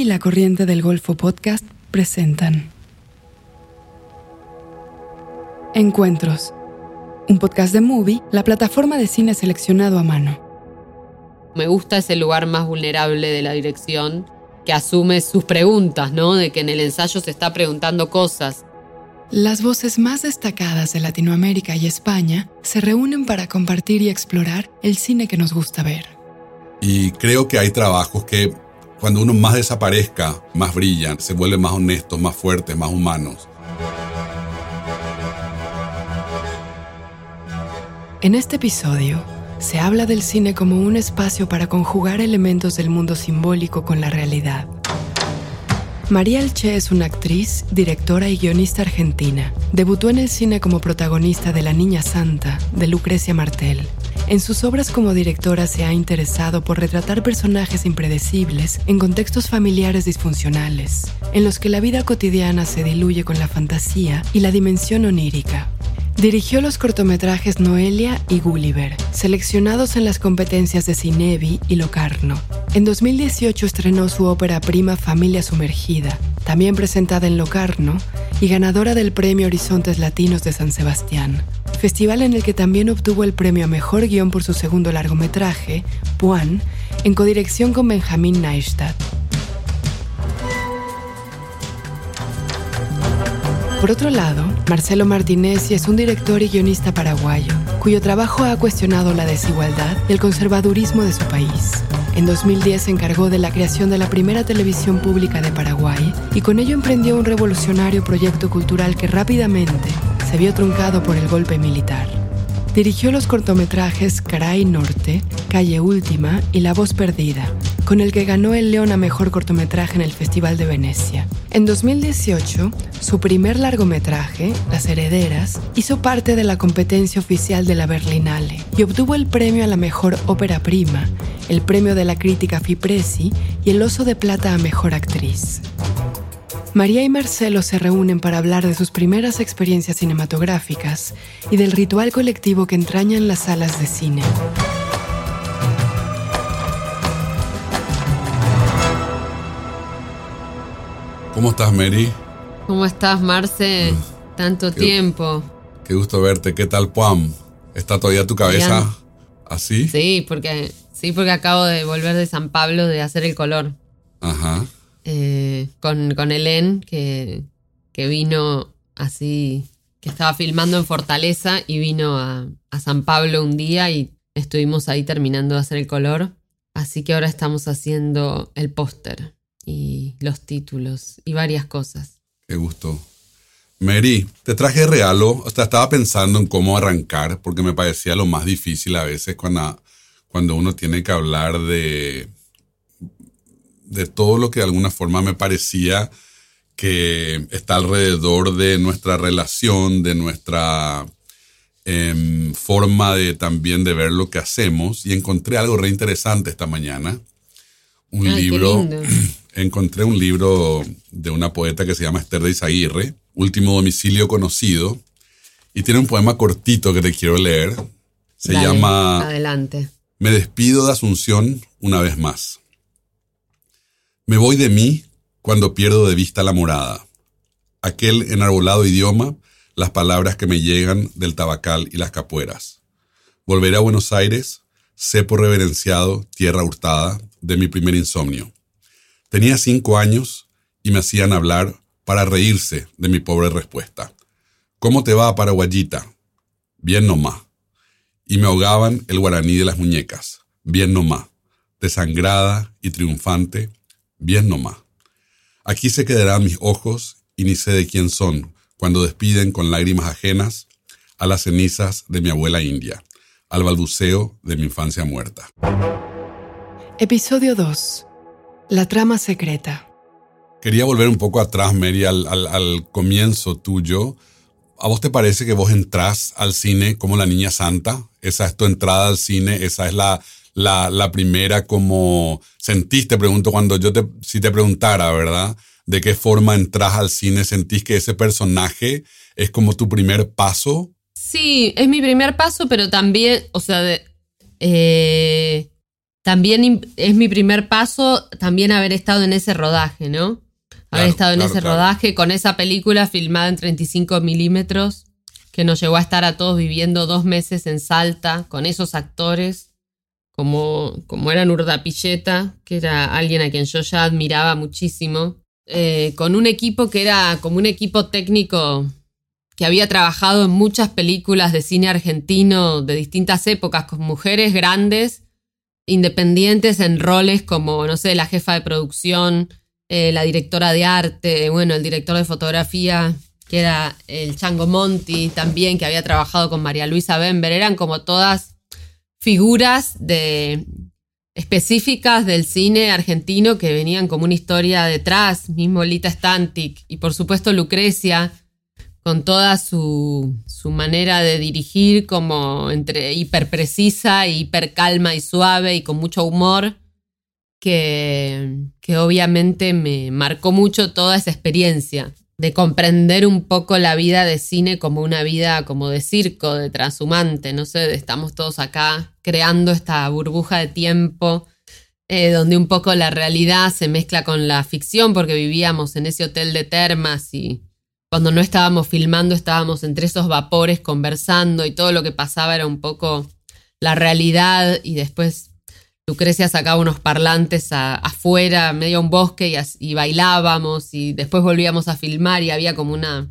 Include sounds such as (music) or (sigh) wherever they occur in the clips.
y La Corriente del Golfo Podcast presentan Encuentros, un podcast de Movie, la plataforma de cine seleccionado a mano. Me gusta ese lugar más vulnerable de la dirección que asume sus preguntas, ¿no? De que en el ensayo se está preguntando cosas. Las voces más destacadas de Latinoamérica y España se reúnen para compartir y explorar el cine que nos gusta ver. Y creo que hay trabajos que cuando uno más desaparezca, más brillan, se vuelven más honestos, más fuertes, más humanos. En este episodio, se habla del cine como un espacio para conjugar elementos del mundo simbólico con la realidad. María Elche es una actriz, directora y guionista argentina. Debutó en el cine como protagonista de La Niña Santa, de Lucrecia Martel. En sus obras como directora se ha interesado por retratar personajes impredecibles en contextos familiares disfuncionales, en los que la vida cotidiana se diluye con la fantasía y la dimensión onírica. Dirigió los cortometrajes Noelia y Gulliver, seleccionados en las competencias de Cinevi y Locarno. En 2018 estrenó su ópera prima Familia Sumergida, también presentada en Locarno y ganadora del Premio Horizontes Latinos de San Sebastián, festival en el que también obtuvo el premio a Mejor Guión por su segundo largometraje, Puan, en codirección con Benjamín Neistat. Por otro lado, Marcelo Martinez es un director y guionista paraguayo, cuyo trabajo ha cuestionado la desigualdad y el conservadurismo de su país. En 2010 se encargó de la creación de la primera televisión pública de Paraguay y con ello emprendió un revolucionario proyecto cultural que rápidamente se vio truncado por el golpe militar. Dirigió los cortometrajes Caray Norte, Calle Última y La Voz Perdida, con el que ganó el León a Mejor Cortometraje en el Festival de Venecia. En 2018, su primer largometraje, Las Herederas, hizo parte de la competencia oficial de la Berlinale y obtuvo el premio a la Mejor Ópera Prima, el premio de la crítica Fipresi y el Oso de Plata a Mejor Actriz. María y Marcelo se reúnen para hablar de sus primeras experiencias cinematográficas y del ritual colectivo que entrañan las salas de cine. ¿Cómo estás, Mary? ¿Cómo estás, Marce? Mm. Tanto tiempo. Qué gusto verte. ¿Qué tal, Puam? ¿Está todavía tu cabeza así? Sí, porque sí, porque acabo de volver de San Pablo de hacer el color. Ajá. Eh, con, con Helen, que, que vino así, que estaba filmando en Fortaleza y vino a, a San Pablo un día y estuvimos ahí terminando de hacer el color. Así que ahora estamos haciendo el póster y los títulos y varias cosas. Qué gusto. Mary, te traje regalo. O sea, estaba pensando en cómo arrancar porque me parecía lo más difícil a veces cuando, cuando uno tiene que hablar de de todo lo que de alguna forma me parecía que está alrededor de nuestra relación, de nuestra em, forma de también de ver lo que hacemos. Y encontré algo re interesante esta mañana. Un libro. (clears throat) Encontré un libro de una poeta que se llama Esther de Izaguirre, Último Domicilio Conocido. Y tiene un poema cortito que te quiero leer. Se llama. Adelante. Me despido de Asunción una vez más. Me voy de mí cuando pierdo de vista la morada, aquel enarbolado idioma, las palabras que me llegan del tabacal y las capueras. Volveré a Buenos Aires, cepo reverenciado, tierra hurtada, de mi primer insomnio. Tenía cinco años y me hacían hablar para reírse de mi pobre respuesta. ¿Cómo te va, paraguayita? Bien nomás. Y me ahogaban el guaraní de las muñecas. Bien nomás. Desangrada y triunfante, bien nomás. Aquí se quedarán mis ojos y ni sé de quién son cuando despiden con lágrimas ajenas a las cenizas de mi abuela india, al balbuceo de mi infancia muerta. Episodio 2. La trama secreta. Quería volver un poco atrás, Mary, al, al comienzo tuyo. ¿A vos te parece que vos entrás al cine como la niña santa? Esa es tu entrada al cine, esa es la, la, primera como sentís, te pregunto cuando yo te, si te preguntara, ¿verdad? ¿De qué forma entras al cine? ¿Sentís que ese personaje es como tu primer paso? Sí, es mi primer paso, pero también, o sea, eh, también es mi primer paso también haber estado en ese rodaje, ¿no? Haber estado en ese rodaje con esa película filmada en 35 milímetros que nos llevó a estar a todos viviendo dos meses en Salta con esos actores, como, como era Nurda Pilleta, que era alguien a quien yo ya admiraba muchísimo, eh, con un equipo que era como un equipo técnico que había trabajado en muchas películas de cine argentino de distintas épocas, con mujeres grandes, independientes en roles como, no sé, la jefa de producción, eh, la directora de arte, bueno, el director de fotografía, que era el Chango Monti también, que había trabajado con María Luisa Bember, eran como todas figuras de, específicas del cine argentino que venían como una historia detrás, mismo Lita Stantic y por supuesto Lucrecia, con toda su, su manera de dirigir como entre hiper precisa, hiper calma y suave y con mucho humor, que, que obviamente me marcó mucho toda esa experiencia de comprender un poco la vida de cine como una vida como de circo, de transhumante, no sé, estamos todos acá creando esta burbuja de tiempo eh, donde un poco la realidad se mezcla con la ficción porque vivíamos en ese hotel de termas y cuando no estábamos filmando estábamos entre esos vapores conversando y todo lo que pasaba era un poco la realidad y después Lucrecia sacaba unos parlantes afuera, medio un bosque y, bailábamos y después volvíamos a filmar y había como una...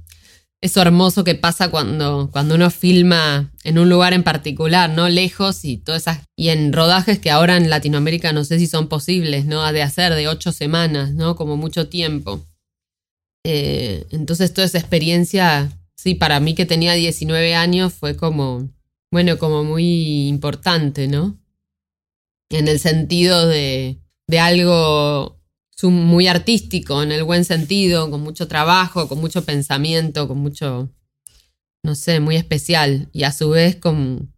Eso hermoso que pasa cuando, cuando uno filma en un lugar en particular, ¿no? Lejos y todas esas... Y en rodajes que ahora en Latinoamérica no sé si son posibles, ¿no? De hacer de ocho semanas, ¿no? Como mucho tiempo. Eh, entonces toda esa experiencia, sí, para mí que tenía 19 años fue como, bueno, como muy importante, ¿no? En el sentido de, de algo muy artístico, en el buen sentido, con mucho trabajo, con mucho pensamiento, con mucho, no sé, muy especial. Y a su vez con,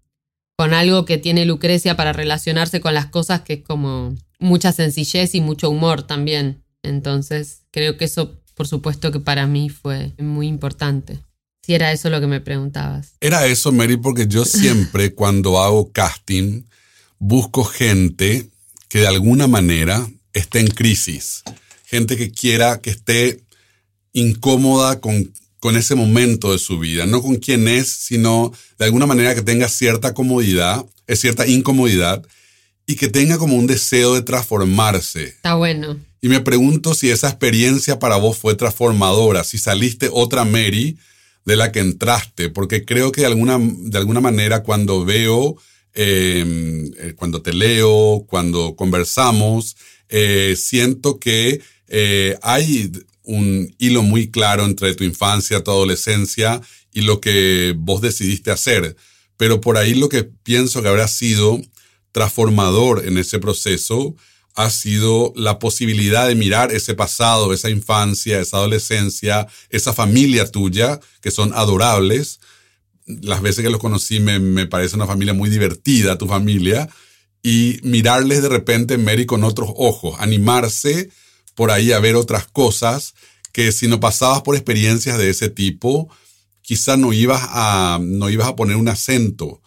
con algo que tiene Lucrecia para relacionarse con las cosas, que es como mucha sencillez y mucho humor también. Entonces, creo que eso por supuesto que para mí fue muy importante. Si era eso lo que me preguntabas. Era eso, Mary, porque yo siempre (laughs) cuando hago casting busco gente que de alguna manera esté en crisis, gente que quiera, que esté incómoda con, con ese momento de su vida, no con quién es, sino de alguna manera que tenga cierta comodidad, es eh, cierta incomodidad y que tenga como un deseo de transformarse. Está bueno. Y me pregunto si esa experiencia para vos fue transformadora, si saliste otra Mary de la que entraste, porque creo que de alguna, de alguna manera cuando veo, eh, cuando te leo, cuando conversamos, eh, siento que eh, hay un hilo muy claro entre tu infancia, tu adolescencia y lo que vos decidiste hacer. Pero por ahí lo que pienso que habrá sido transformador en ese proceso ha sido la posibilidad de mirar ese pasado, esa infancia, esa adolescencia, esa familia tuya, que son adorables. Las veces que los conocí me, parece una familia muy divertida, tu familia, y mirarles de repente, Mary, con otros ojos, animarse por ahí a ver otras cosas que si no pasabas por experiencias de ese tipo, quizás no ibas a, no ibas a poner un acento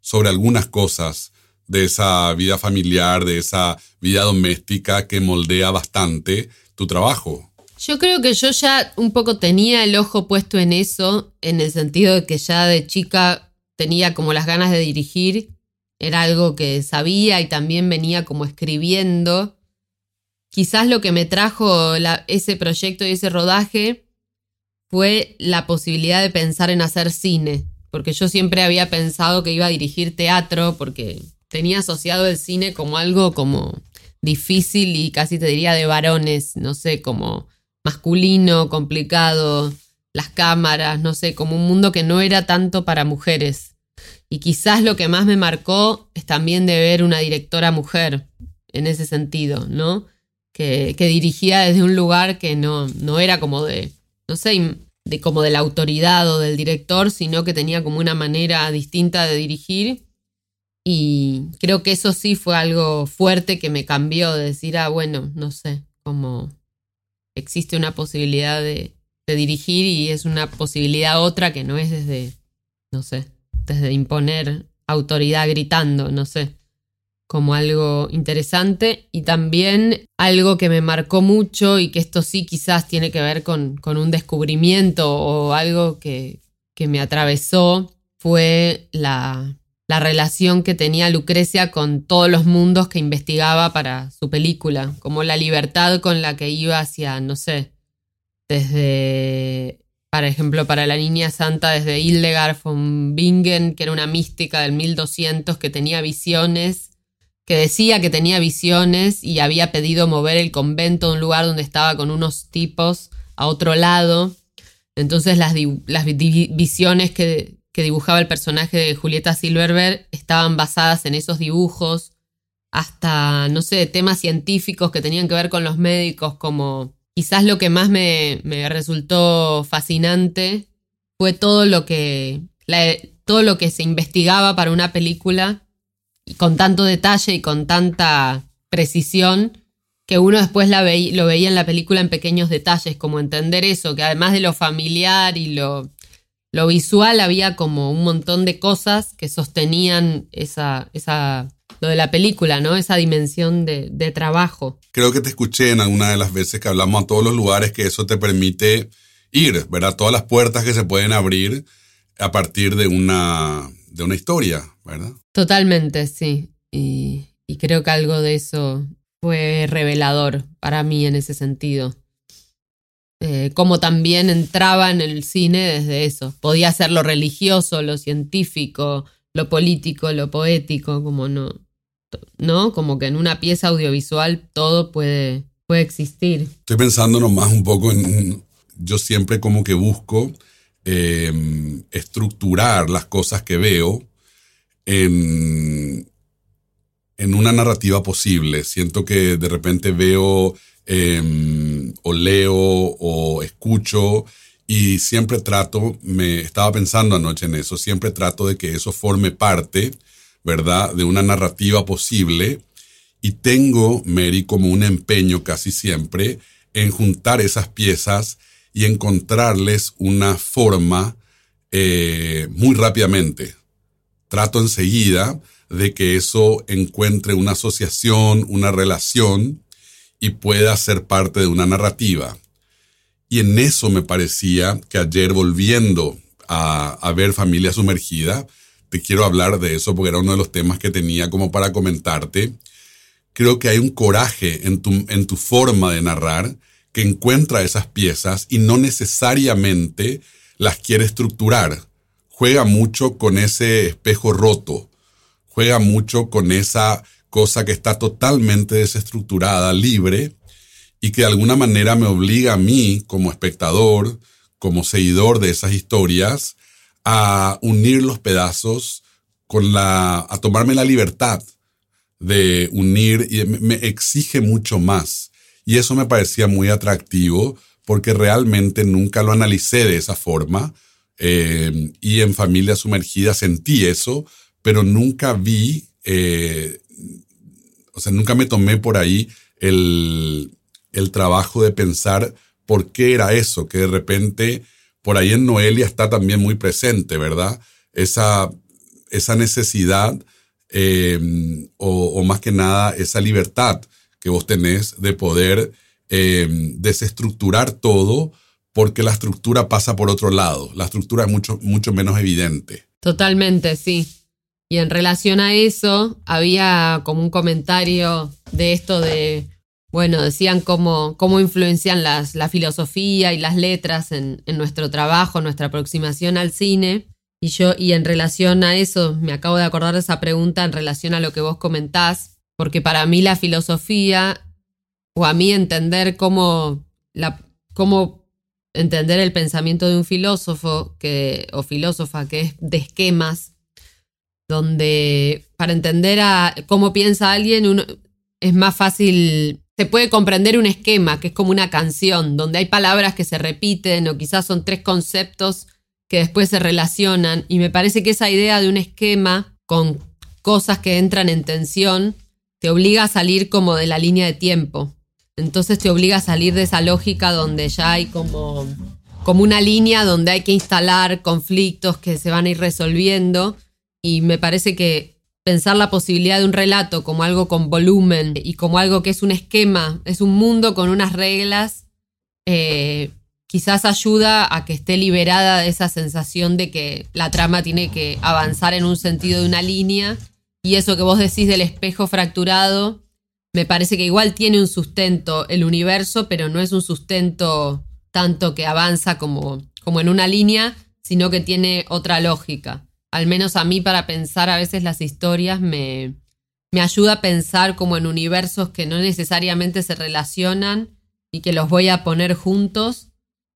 sobre algunas cosas de esa vida familiar, de esa vida doméstica que moldea bastante tu trabajo. Yo creo que yo ya un poco tenía el ojo puesto en eso, en el sentido de que ya de chica tenía como las ganas de dirigir, era algo que sabía y también venía como escribiendo. Quizás lo que me trajo ese proyecto y ese rodaje fue la posibilidad de pensar en hacer cine, porque yo siempre había pensado que iba a dirigir teatro, porque tenía asociado el cine como algo como difícil y casi te diría de varones, no sé, como masculino, complicado, las cámaras, no sé, como un mundo que no era tanto para mujeres. Y quizás lo que más me marcó es también de ver una directora mujer en ese sentido, ¿no? Que, que dirigía desde un lugar que no, no era como de, no sé, de como de la autoridad o del director, sino que tenía como una manera distinta de dirigir y creo que eso sí fue algo fuerte que me cambió de decir, ah, bueno, no sé, como existe una posibilidad de, dirigir y es una posibilidad otra que no es desde, no sé, desde imponer autoridad gritando, no sé. como algo interesante y también algo que me marcó mucho y que esto sí quizás tiene que ver con, un descubrimiento o algo que, que me atravesó fue la, la relación que tenía Lucrecia con todos los mundos que investigaba para su película, como la libertad con la que iba hacia, no sé, desde, por ejemplo, para la Niña Santa, desde Hildegard von Bingen, que era una mística del 1200 que tenía visiones, que decía que tenía visiones y había pedido mover el convento a un lugar donde estaba con unos tipos a otro lado. Entonces las, las visiones que, que dibujaba el personaje de Julieta Silverberg estaban basadas en esos dibujos, hasta, no sé, temas científicos que tenían que ver con los médicos, como quizás lo que más me, resultó fascinante fue todo lo que, todo lo que se investigaba para una película con tanto detalle y con tanta precisión que uno después lo veía en la película en pequeños detalles, como entender eso, que además de lo familiar y lo lo visual había como un montón de cosas que sostenían esa, esa, lo de la película, ¿no? Esa dimensión de, de, trabajo. Creo que te escuché en alguna de las veces que hablamos a todos los lugares que eso te permite ir, ¿verdad? Todas las puertas que se pueden abrir a partir de una, de una historia, ¿verdad? Totalmente, sí. Y, y creo que algo de eso fue revelador para mí en ese sentido. Eh, como también entraba en el cine desde eso. Podía ser lo religioso, lo científico, lo político, lo poético, como no, ¿no? Como que en una pieza audiovisual todo puede, puede existir. Estoy pensando nomás un poco en, yo siempre como que busco em, estructurar las cosas que veo en, en una narrativa posible. Siento que de repente veo Em, o leo o escucho y siempre trato, me estaba pensando anoche en eso, siempre trato de que eso forme parte, ¿verdad?, de una narrativa posible y tengo, Mary, como un empeño casi siempre en juntar esas piezas y encontrarles una forma eh, muy rápidamente. Trato enseguida de que eso encuentre una asociación, una relación, y pueda ser parte de una narrativa. Y en eso me parecía que ayer volviendo a, ver Familia Sumergida, te quiero hablar de eso porque era uno de los temas que tenía como para comentarte. Creo que hay un coraje en tu, en tu forma de narrar que encuentra esas piezas y no necesariamente las quiere estructurar. Juega mucho con ese espejo roto, juega mucho con esa cosa que está totalmente desestructurada, libre, y que de alguna manera me obliga a mí, como espectador, como seguidor de esas historias, a unir los pedazos con la, a tomarme la libertad de unir y me exige mucho más. Y eso me parecía muy atractivo porque realmente nunca lo analicé de esa forma. Eh, y en Familia Sumergida sentí eso, pero nunca vi eh, o sea, nunca me tomé por ahí el, trabajo de pensar por qué era eso, que de repente por ahí en Noelia está también muy presente, ¿verdad? Esa, esa necesidad eh, o, más que nada esa libertad que vos tenés de poder eh, desestructurar todo porque la estructura pasa por otro lado. La estructura es mucho, mucho menos evidente. Totalmente, sí. Y en relación a eso, había como un comentario de esto de, bueno, decían cómo, cómo influencian las, la filosofía y las letras en, en nuestro trabajo, nuestra aproximación al cine. Y yo, y en relación a eso, me acabo de acordar de esa pregunta en relación a lo que vos comentás, porque para mí la filosofía, o a mí entender cómo, la, cómo entender el pensamiento de un filósofo que, o filósofa que es de esquemas, donde para entender a cómo piensa alguien uno, es más fácil, se puede comprender un esquema, que es como una canción, donde hay palabras que se repiten o quizás son tres conceptos que después se relacionan. Y me parece que esa idea de un esquema con cosas que entran en tensión te obliga a salir como de la línea de tiempo. Entonces te obliga a salir de esa lógica donde ya hay como, como una línea donde hay que instalar conflictos que se van a ir resolviendo y me parece que pensar la posibilidad de un relato como algo con volumen y como algo que es un esquema, es un mundo con unas reglas, eh, quizás ayuda a que esté liberada de esa sensación de que la trama tiene que avanzar en un sentido de una línea y eso que vos decís del espejo fracturado, me parece que igual tiene un sustento el universo, pero no es un sustento tanto que avanza como, como en una línea, sino que tiene otra lógica. Al menos a mí para pensar a veces las historias me, me ayuda a pensar como en universos que no necesariamente se relacionan y que los voy a poner juntos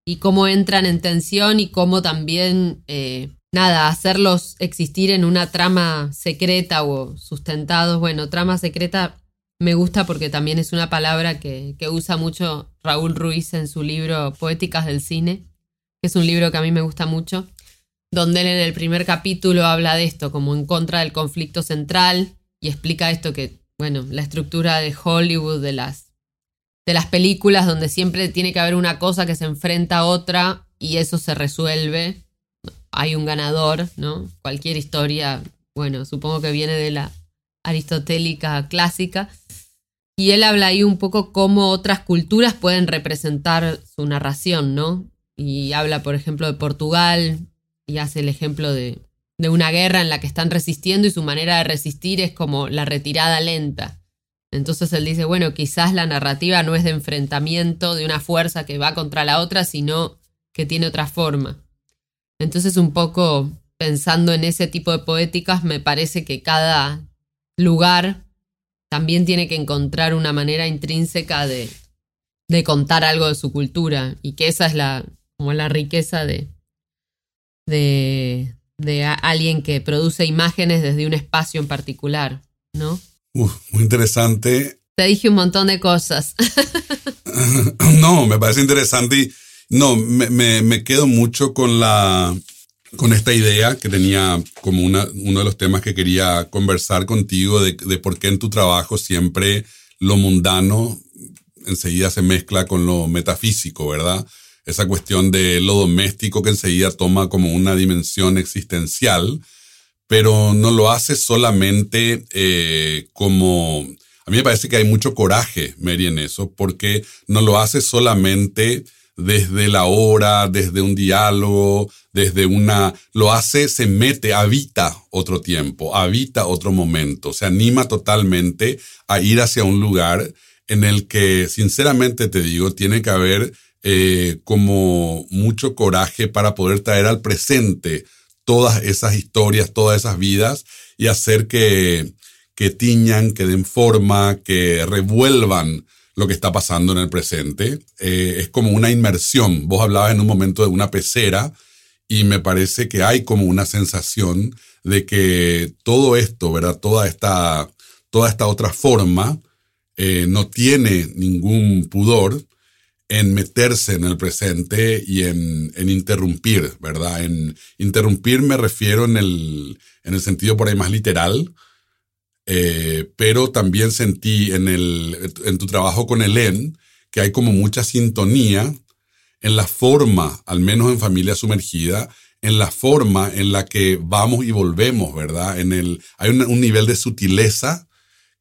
y cómo entran en tensión y cómo también eh, nada, hacerlos existir en una trama secreta o sustentados. Bueno, trama secreta me gusta porque también es una palabra que, usa mucho Raúl Ruiz en su libro Poéticas del Cine, que es un libro que a mí me gusta mucho, donde él en el primer capítulo habla de esto, como en contra del conflicto central, y explica esto que, bueno, la estructura de Hollywood, de las, de las películas, donde siempre tiene que haber una cosa que se enfrenta a otra y eso se resuelve hay un ganador, ¿no? Cualquier historia, bueno, supongo que viene de la aristotélica clásica. Y él habla ahí un poco cómo otras culturas pueden representar su narración, ¿no? Y habla, por ejemplo, de Portugal y hace el ejemplo de, de una guerra en la que están resistiendo y su manera de resistir es como la retirada lenta. Entonces él dice, bueno, quizás la narrativa no es de enfrentamiento de una fuerza que va contra la otra, sino que tiene otra forma. Entonces un poco pensando en ese tipo de poéticas, me parece que cada lugar también tiene que encontrar una manera intrínseca de, de contar algo de su cultura y que esa es la, como la riqueza de, de, de alguien que produce imágenes desde un espacio en particular, ¿no? muy interesante. Te dije un montón de cosas. (laughs) no, me parece interesante y no, me, me, quedo mucho con la con esta idea que tenía como una, uno de los temas que quería conversar contigo de, de por qué en tu trabajo siempre lo mundano enseguida se mezcla con lo metafísico, ¿verdad? Esa cuestión de lo doméstico que enseguida toma como una dimensión existencial, pero no lo hace solamente eh, como... A mí me parece que hay mucho coraje, Mary, en eso, porque no lo hace solamente desde la hora, desde un diálogo, desde una... Lo hace, se mete, habita otro tiempo, habita otro momento, se anima totalmente a ir hacia un lugar en el que, sinceramente te digo, tiene que haber eh, como mucho coraje para poder traer al presente todas esas historias, todas esas vidas y hacer que, que tiñan, que den forma, que revuelvan lo que está pasando en el presente. Eh, es como una inmersión. Vos hablabas en un momento de una pecera y me parece que hay como una sensación de que todo esto, ¿verdad? Toda esta, toda esta otra forma eh, no tiene ningún pudor en meterse en el presente y en, en, interrumpir, ¿verdad? En interrumpir me refiero en el, en el sentido por ahí más literal, eh, pero también sentí en, el, en tu trabajo con Helen que hay como mucha sintonía en la forma, al menos en familia sumergida, en la forma en la que vamos y volvemos, ¿verdad? En el, hay un, nivel de sutileza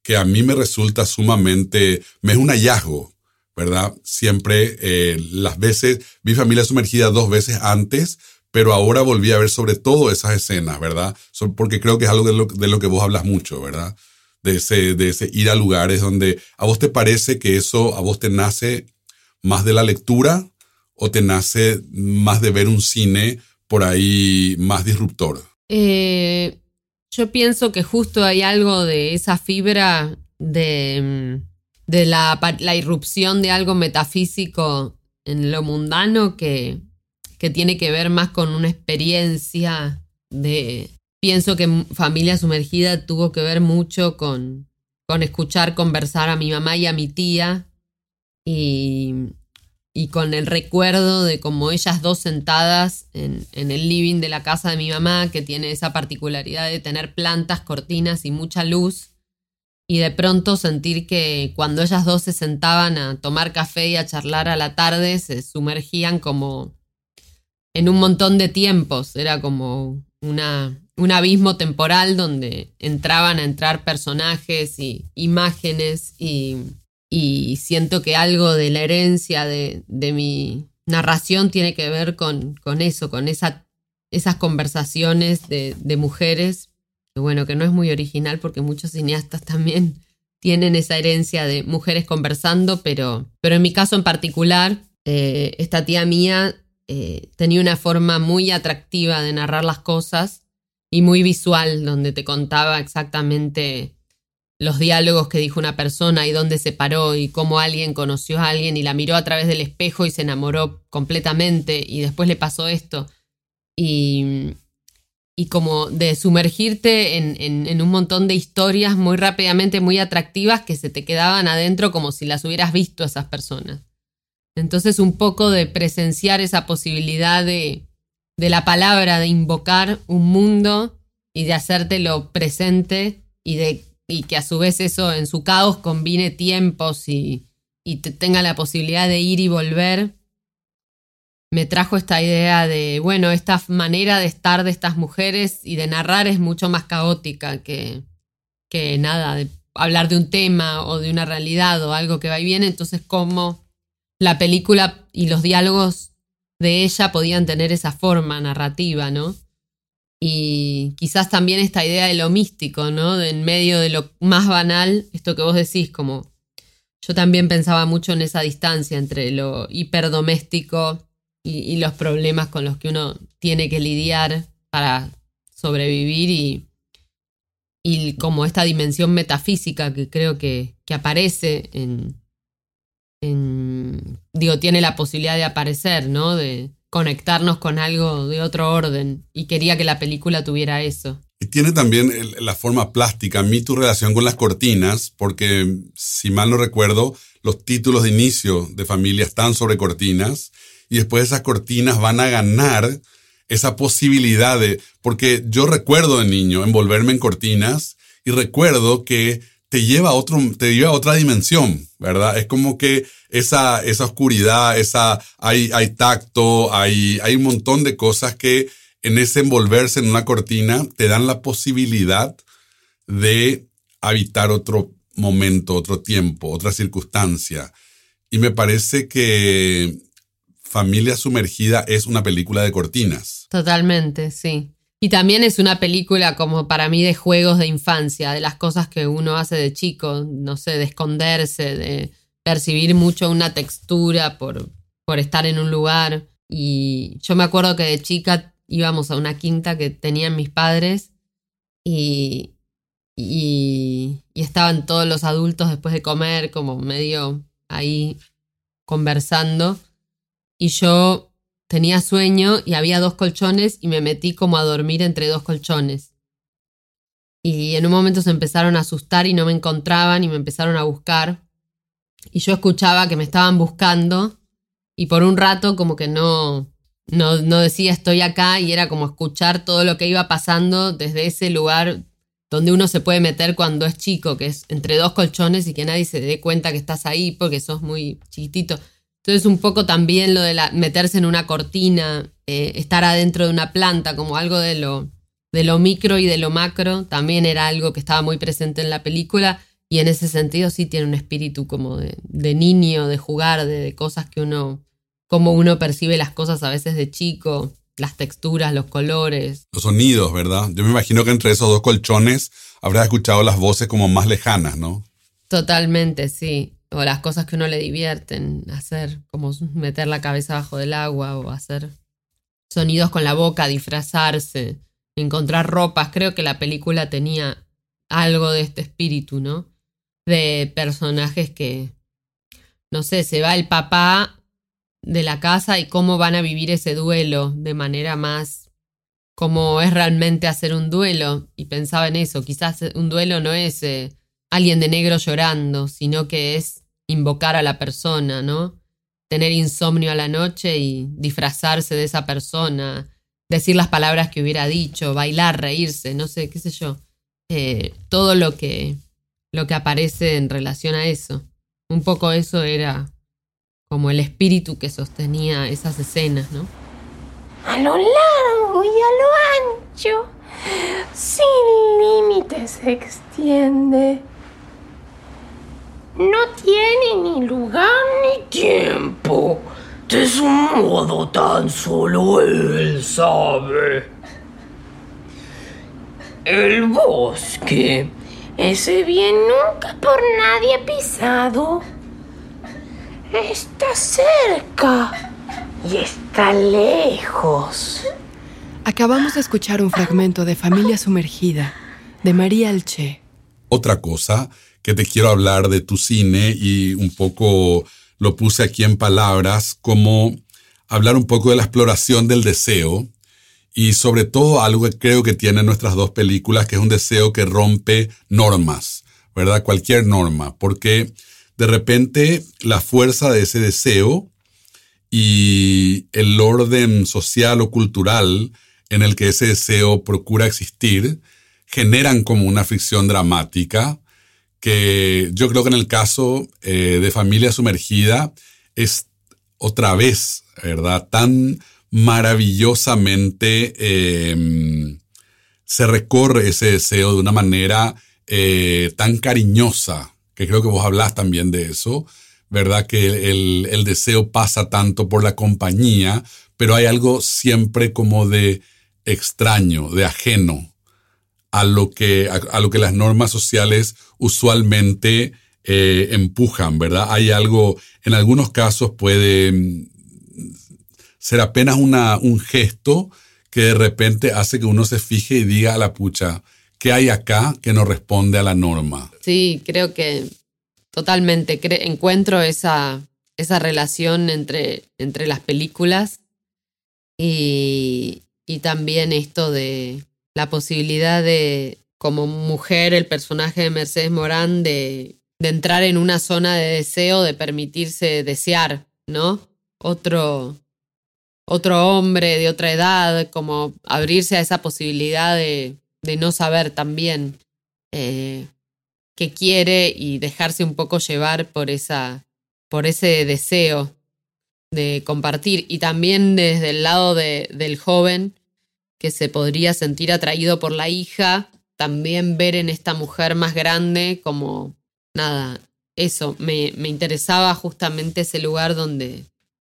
que a mí me resulta sumamente, me es un hallazgo, ¿verdad? Siempre, eh, las veces, vi familia sumergida dos veces antes, pero ahora volví a ver sobre todo esas escenas, ¿verdad? Porque creo que es algo de lo, de lo que vos hablas mucho, ¿verdad? De ese, de ese ir a lugares donde a vos te parece que eso a vos te nace más de la lectura o te nace más de ver un cine por ahí más disruptor. Eh, yo pienso que justo hay algo de esa fibra de, de la, la irrupción de algo metafísico en lo mundano que, que tiene que ver más con una experiencia de... Pienso que Familia Sumergida tuvo que ver mucho con, con escuchar conversar a mi mamá y a mi tía y, y con el recuerdo de como ellas dos sentadas en, en, el living de la casa de mi mamá, que tiene esa particularidad de tener plantas, cortinas y mucha luz, y de pronto sentir que cuando ellas dos se sentaban a tomar café y a charlar a la tarde, se sumergían como en un montón de tiempos. Era como una, un abismo temporal donde entraban a entrar personajes y imágenes y, y siento que algo de la herencia de, de mi narración tiene que ver con, con eso, con esa, esas conversaciones de, de mujeres, bueno, que no es muy original porque muchos cineastas también (laughs) tienen esa herencia de mujeres conversando, pero, pero en mi caso en particular, eh, esta tía mía eh, tenía una forma muy atractiva de narrar las cosas y muy visual, donde te contaba exactamente los diálogos que dijo una persona y dónde se paró y cómo alguien conoció a alguien y la miró a través del espejo y se enamoró completamente y después le pasó esto. Y, y como de sumergirte en, en, un montón de historias muy rápidamente, muy atractivas que se te quedaban adentro como si las hubieras visto a esas personas. Entonces un poco de presenciar esa posibilidad de, de la palabra, de invocar un mundo y de hacértelo presente y, de, y que a su vez eso en su caos combine tiempos y, y te tenga la posibilidad de ir y volver me trajo esta idea de, bueno, esta manera de estar de estas mujeres y de narrar es mucho más caótica que, que nada, de hablar de un tema o de una realidad o algo que va y viene. Entonces, cómo la película y los diálogos de ella podían tener esa forma narrativa, ¿no? Y quizás también esta idea de lo místico, ¿no? De en medio de lo más banal, esto que vos decís, como yo también pensaba mucho en esa distancia entre lo hiperdoméstico y, los problemas con los que uno tiene que lidiar para sobrevivir y, y como esta dimensión metafísica que creo que, que aparece en, en, digo, tiene la posibilidad de aparecer, ¿no? De conectarnos con algo de otro orden y quería que la película tuviera eso. Y tiene también la forma plástica, a mí tu relación con las cortinas, porque si mal no recuerdo, los títulos de inicio de familia están sobre cortinas y después esas cortinas van a ganar esa posibilidad de, porque yo recuerdo de niño envolverme en cortinas y recuerdo que te lleva a otro, te lleva a otra dimensión, ¿verdad? Es como que esa, esa oscuridad, esa, hay, hay tacto, hay, hay un montón de cosas que en ese envolverse en una cortina te dan la posibilidad de habitar otro momento, otro tiempo, otra circunstancia. Y me parece que Familia Sumergida es una película de cortinas. Totalmente, sí. Y también es una película como para mí de juegos de infancia, de las cosas que uno hace de chico, no sé, de esconderse, de percibir mucho una textura por, por estar en un lugar. Y yo me acuerdo que de chica íbamos a una quinta que tenían mis padres y, y, y estaban todos los adultos después de comer como medio ahí conversando y yo tenía sueño y había dos colchones y me metí como a dormir entre dos colchones. Y en un momento se empezaron a asustar y no me encontraban y me empezaron a buscar. Y yo escuchaba que me estaban buscando y por un rato como que no, no, no decía estoy acá y era como escuchar todo lo que iba pasando desde ese lugar donde uno se puede meter cuando es chico, que es entre dos colchones y que nadie se dé cuenta que estás ahí porque sos muy chiquitito. Entonces un poco también lo de la, meterse en una cortina, eh, estar adentro de una planta, como algo de lo, de lo micro y de lo macro, también era algo que estaba muy presente en la película y en ese sentido sí tiene un espíritu como de, de niño, de jugar, de, de, cosas que uno, como uno percibe las cosas a veces de chico, las texturas, los colores. Los sonidos, ¿verdad? Yo me imagino que entre esos dos colchones habrás escuchado las voces como más lejanas, ¿no? Totalmente, sí o las cosas que uno le divierten hacer, como meter la cabeza bajo del agua o hacer sonidos con la boca, disfrazarse, encontrar ropas. Creo que la película tenía algo de este espíritu, ¿no? De personajes que, no sé, se va el papá de la casa y cómo van a vivir ese duelo de manera más como es realmente hacer un duelo. Y pensaba en eso, quizás un duelo no es... Eh, alguien de negro llorando, sino que es invocar a la persona, ¿no? Tener insomnio a la noche y disfrazarse de esa persona, decir las palabras que hubiera dicho, bailar, reírse, no sé, qué sé yo. Eh, todo lo que, lo que aparece en relación a eso. Un poco eso era como el espíritu que sostenía esas escenas, ¿no? A lo largo y a lo ancho se extiende. No tiene ni lugar ni tiempo. De su modo tan solo él sabe. El bosque, ese bien nunca por nadie pisado, está cerca y está lejos. Acabamos de escuchar un fragmento de Familia Sumergida de María Alche. Otra cosa que te quiero hablar de tu cine y un poco lo puse aquí en palabras, como hablar un poco de la exploración del deseo y sobre todo algo que creo que tienen nuestras dos películas, que es un deseo que rompe normas, ¿verdad? Cualquier norma, porque de repente la fuerza de ese deseo y el orden social o cultural en el que ese deseo procura existir generan como una fricción dramática que yo creo que en el caso eh, de Familia Sumergida es otra vez, ¿verdad? Tan maravillosamente em, se recorre ese deseo de una manera eh, tan cariñosa, que creo que vos hablas también de eso, ¿verdad? Que el, el, deseo pasa tanto por la compañía, pero hay algo siempre como de extraño, de ajeno a lo que, a, lo que las normas sociales usualmente eh, empujan, ¿verdad? Hay algo, en algunos casos puede mm, ser apenas una, un gesto que de repente hace que uno se fije y diga a la pucha, ¿qué hay acá que no responde a la norma? Sí, creo que totalmente encuentro esa, esa relación entre, entre las películas y, y también esto de la posibilidad de, como mujer, el personaje de Mercedes Morán, de, entrar en una zona de deseo, de permitirse desear, ¿no? Otro, otro hombre de otra edad, como abrirse a esa posibilidad de, de no saber también eh, qué quiere y dejarse un poco llevar por, esa, por ese deseo de compartir. Y también desde el lado de, del joven, que se podría sentir atraído por la hija, también ver en esta mujer más grande como, nada, eso, me, me interesaba justamente ese lugar donde,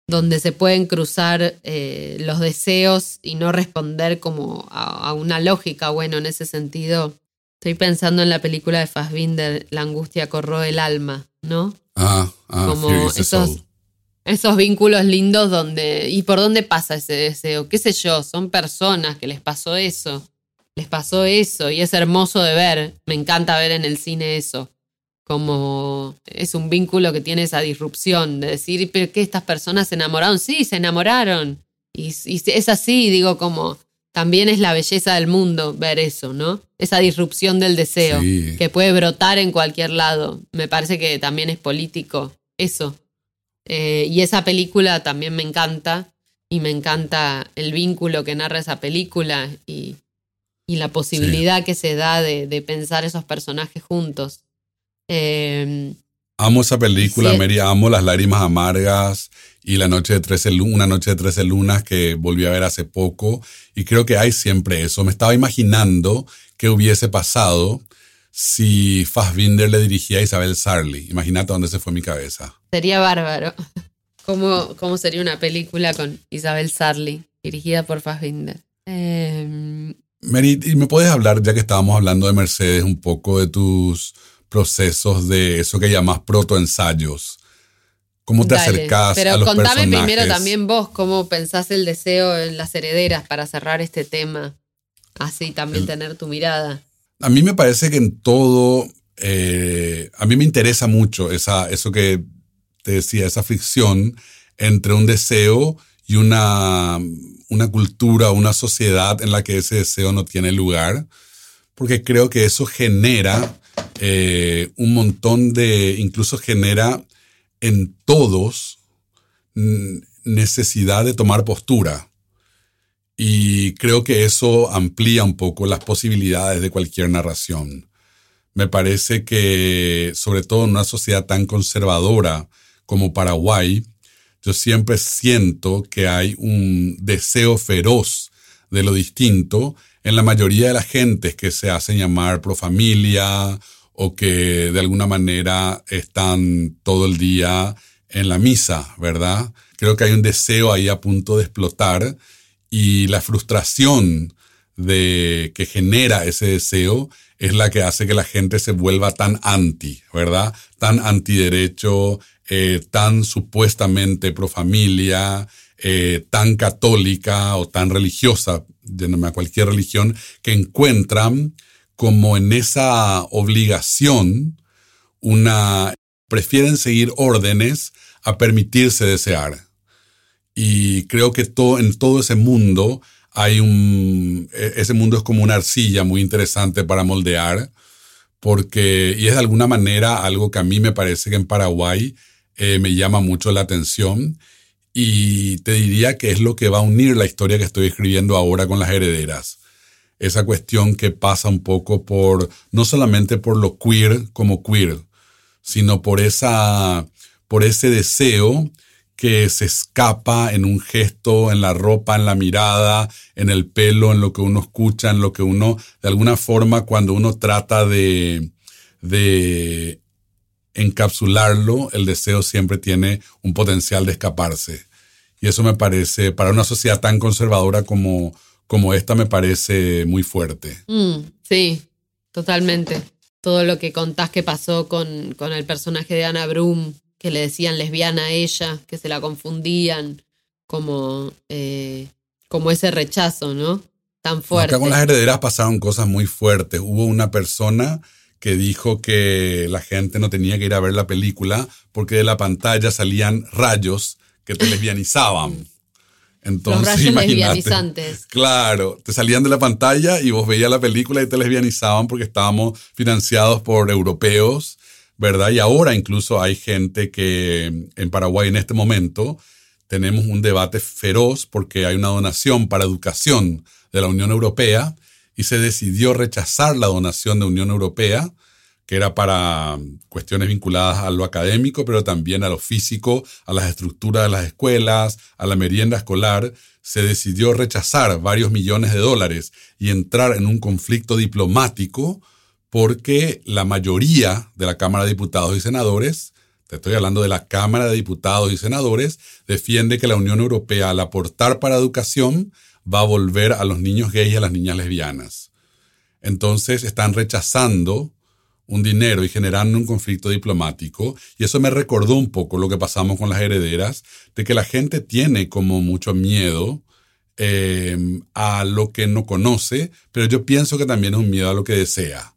donde se pueden cruzar eh, los deseos y no responder como a, una lógica. Bueno, en ese sentido, estoy pensando en la película de Fassbinder, La angustia corroe el alma, ¿no? Ah, ah como esos, esos vínculos lindos donde... ¿Y por dónde pasa ese deseo? ¿Qué sé yo? Son personas que les pasó eso. Les pasó eso y es hermoso de ver. Me encanta ver en el cine eso. Como es un vínculo que tiene esa disrupción de decir, ¿pero qué? ¿Estas personas se enamoraron? Sí, se enamoraron. Y, es así, digo, como también es la belleza del mundo ver eso, ¿no? Esa disrupción del deseo que puede brotar en cualquier lado. Me parece que también es político eso. Eh, y esa película también me encanta y me encanta el vínculo que narra esa película y, y la posibilidad que se da de, de, pensar esos personajes juntos. Eh, amo esa película, Mary, amo Las lágrimas amargas y la noche de 13 una noche de 13 lunas que volví a ver hace poco y creo que hay siempre eso. Me estaba imaginando qué hubiese pasado si Fassbinder le dirigía a Isabel Sarli. Imagínate dónde se fue mi cabeza. Sería bárbaro. (laughs) ¿Cómo, cómo sería una película con Isabel Sarli, dirigida por Fassbinder? Eh... Mary, ¿y me puedes hablar, ya que estábamos hablando de Mercedes, un poco de tus procesos de eso que llamas protoensayos? ¿Cómo te acercás a los contame primero también vos cómo pensás el deseo en las herederas para cerrar este tema. Así también tener tu mirada. A mí me parece que en todo, eh, a mí me interesa mucho esa, eso que te decía, esa fricción entre un deseo y una, una cultura, una sociedad en la que ese deseo no tiene lugar, porque creo que eso genera eh, un montón de, incluso genera en todos necesidad de tomar postura. Y creo que eso amplía un poco las posibilidades de cualquier narración. Me parece que, sobre todo en una sociedad tan conservadora como Paraguay, yo siempre siento que hay un deseo feroz de lo distinto en la mayoría de las gentes que se hacen llamar pro familia o que de alguna manera están todo el día en la misa, ¿verdad? Creo que hay un deseo ahí a punto de explotar y la frustración de que genera ese deseo es la que hace que la gente se vuelva tan anti, ¿verdad? Tan antiderecho, eh, tan supuestamente pro familia, eh, tan católica o tan religiosa, a cualquier religión, que encuentran como en esa obligación una prefieren seguir órdenes a permitirse desear. Y creo que en todo ese mundo hay un, e, ese mundo es como una arcilla muy interesante para moldear, porque, y es de alguna manera algo que a mí me parece que en Paraguay eh, me llama mucho la atención, y te diría que es lo que va a unir la historia que estoy escribiendo ahora con las herederas. Esa cuestión que pasa un poco por, no solamente por lo queer como queer, sino por esa, por ese deseo que se escapa en un gesto, en la ropa, en la mirada, en el pelo, en lo que uno escucha, en lo que uno, de alguna forma, cuando uno trata de, de encapsularlo, el deseo siempre tiene un potencial de escaparse. Y eso me parece, para una sociedad tan conservadora como, como esta, me parece muy fuerte. Mm, sí, totalmente. Todo lo que contás que pasó con, con el personaje de Ana Brum, que le decían lesbiana a ella, que se la confundían, como, eh, como ese rechazo, ¿no? Tan fuerte. Acá con las herederas pasaron cosas muy fuertes. Hubo una persona que dijo que la gente no tenía que ir a ver la película porque de la pantalla salían rayos que te lesbianizaban. (laughs) Entonces, Los rayos lesbianizantes. Claro, te salían de la pantalla y vos veías la película y te lesbianizaban porque estábamos financiados por europeos ¿verdad? Y ahora incluso hay gente que en Paraguay en este momento tenemos un debate feroz porque hay una donación para educación de la Unión Europea y se decidió rechazar la donación de Unión Europea, que era para cuestiones vinculadas a lo académico, pero también a lo físico, a las estructuras de las escuelas, a la merienda escolar. Se decidió rechazar varios millones de dólares y entrar en un conflicto diplomático porque la mayoría de la Cámara de Diputados y Senadores, te estoy hablando de la Cámara de Diputados y Senadores, defiende que la Unión Europea al aportar para educación va a volver a los niños gays y a las niñas lesbianas. Entonces están rechazando un dinero y generando un conflicto diplomático. Y eso me recordó un poco lo que pasamos con las herederas, de que la gente tiene como mucho miedo eh, a lo que no conoce, pero yo pienso que también es un miedo a lo que desea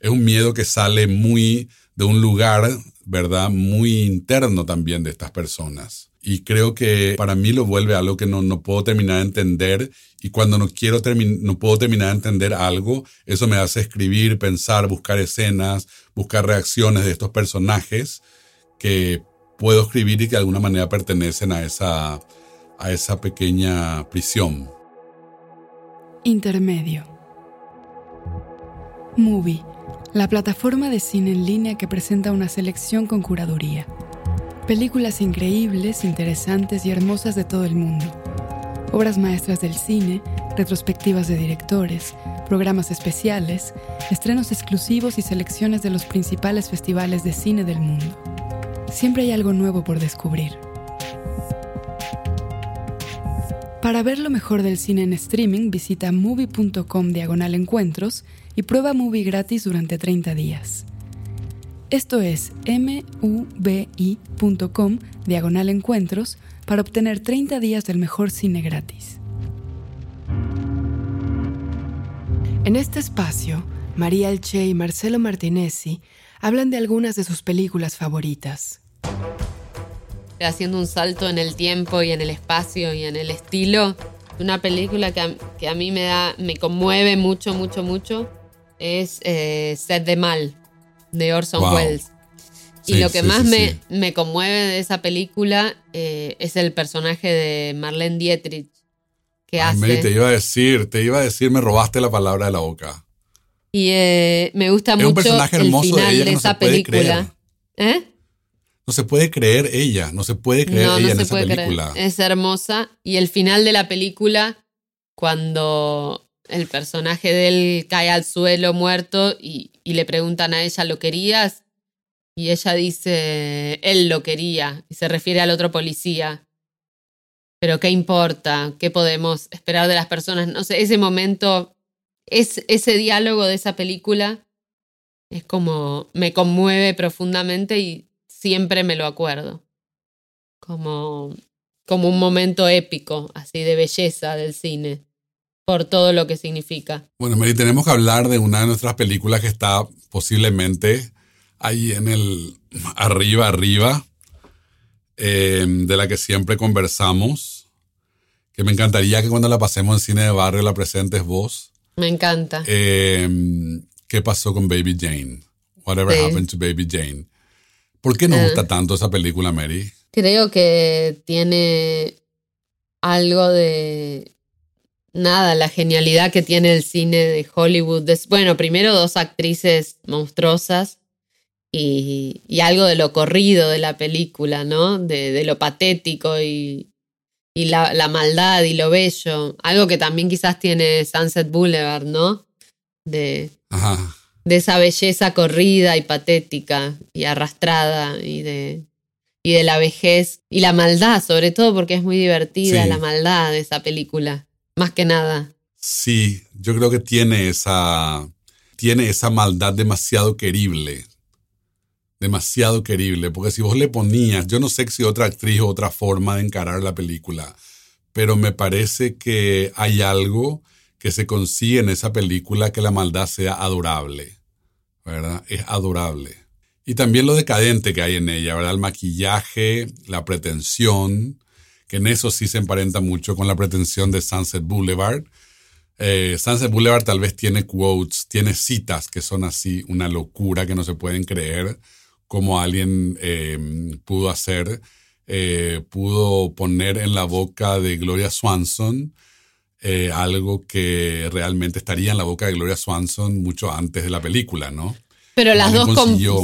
es un miedo que sale muy de un lugar, ¿verdad? Muy interno también de estas personas. Y creo que para mí lo vuelve algo que no, no puedo terminar de entender. Y cuando no, quiero no puedo terminar de entender algo, eso me hace escribir, pensar, buscar escenas, buscar reacciones de estos personajes que puedo escribir y que de alguna manera pertenecen a esa, a esa pequeña prisión. Intermedio. Movie la plataforma de cine en línea que presenta una selección con curaduría. Películas increíbles, interesantes y hermosas de todo el mundo. Obras maestras del cine, retrospectivas de directores, programas especiales, estrenos exclusivos y selecciones de los principales festivales de cine del mundo. Siempre hay algo nuevo por descubrir. Para ver lo mejor del cine en streaming, visita movie.com diagonal encuentros y prueba Movie gratis durante 30 días. Esto es mubi.com diagonal encuentros para obtener 30 días del mejor cine gratis. En este espacio, María Alche y Marcelo Martinezzi hablan de algunas de sus películas favoritas. Haciendo un salto en el tiempo y en el espacio y en el estilo, una película que a, que a mí me da, me conmueve mucho, mucho, mucho es eh, Set de Mal, de Orson Welles. Y lo que más me, me, conmueve de esa película eh, es el personaje de Marlene Dietrich. Que hace. te iba a decir, te iba a decir, me robaste la palabra de la boca. Y eh, me gusta mucho el final de, esa película. ¿Eh? No se puede creer ella, no se puede creer ella en esa película. Es hermosa. Y el final de la película, cuando el personaje de él cae al suelo muerto y, le preguntan a ella, ¿lo querías? Y ella dice, él lo quería, y se refiere al otro policía. Pero ¿qué importa? ¿Qué podemos esperar de las personas? No sé, ese momento, es, ese diálogo de esa película es como, me conmueve profundamente y siempre me lo acuerdo. Como, como un momento épico, así de belleza del cine, por todo lo que significa. Bueno, Mary, tenemos que hablar de una de nuestras películas que está posiblemente ahí en el arriba, arriba, eh, de la que siempre conversamos, que me encantaría que cuando la pasemos en cine de barrio la presentes vos. Me encanta. Eh, ¿Qué pasó con Baby Jane? Whatever happened to Baby Jane. ¿Por qué nos gusta Eh. tanto esa película, Mary? Creo que tiene algo de nada, la genialidad que tiene el cine de Hollywood. Bueno, primero dos actrices monstruosas y, y algo de lo corrido de la película, ¿no? De, de lo patético y, y la, la maldad y lo bello. Algo que también quizás tiene Sunset Boulevard, ¿no? De, Ajá. de esa belleza corrida y patética y arrastrada y de, y de la vejez y la maldad, sobre todo porque es muy divertida Sí. la maldad de esa película, más que nada. Sí, yo creo que tiene esa, tiene esa maldad demasiado querible. Demasiado querible. Porque si vos le ponías, yo no sé si otra actriz o otra forma de encarar la película, pero me parece que hay algo que se consigue en esa película que la maldad sea adorable. ¿Verdad? Es adorable. Y también lo decadente que hay en ella, ¿verdad? El maquillaje, la pretensión, que en eso sí se emparenta mucho con la pretensión de Sunset Boulevard. Eh, Sunset Boulevard tal vez tiene quotes, tiene citas que son así una locura que no se pueden creer como alguien eh, pudo hacer, eh, pudo poner en la boca de Gloria Swanson eh, algo que realmente estaría en la boca de Gloria Swanson mucho antes de la película, ¿no? Pero las, dos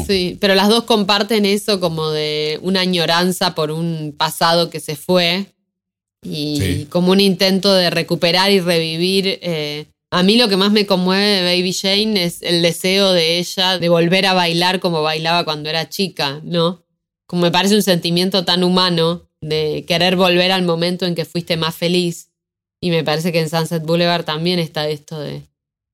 sí, pero las dos comparten eso como de una añoranza por un pasado que se fue y Sí. como un intento de recuperar y revivir. eh, a mí lo que más me conmueve de Baby Jane es el deseo de ella de volver a bailar como bailaba cuando era chica, ¿no? Como me parece un sentimiento tan humano de querer volver al momento en que fuiste más feliz. Y me parece que en Sunset Boulevard también está esto de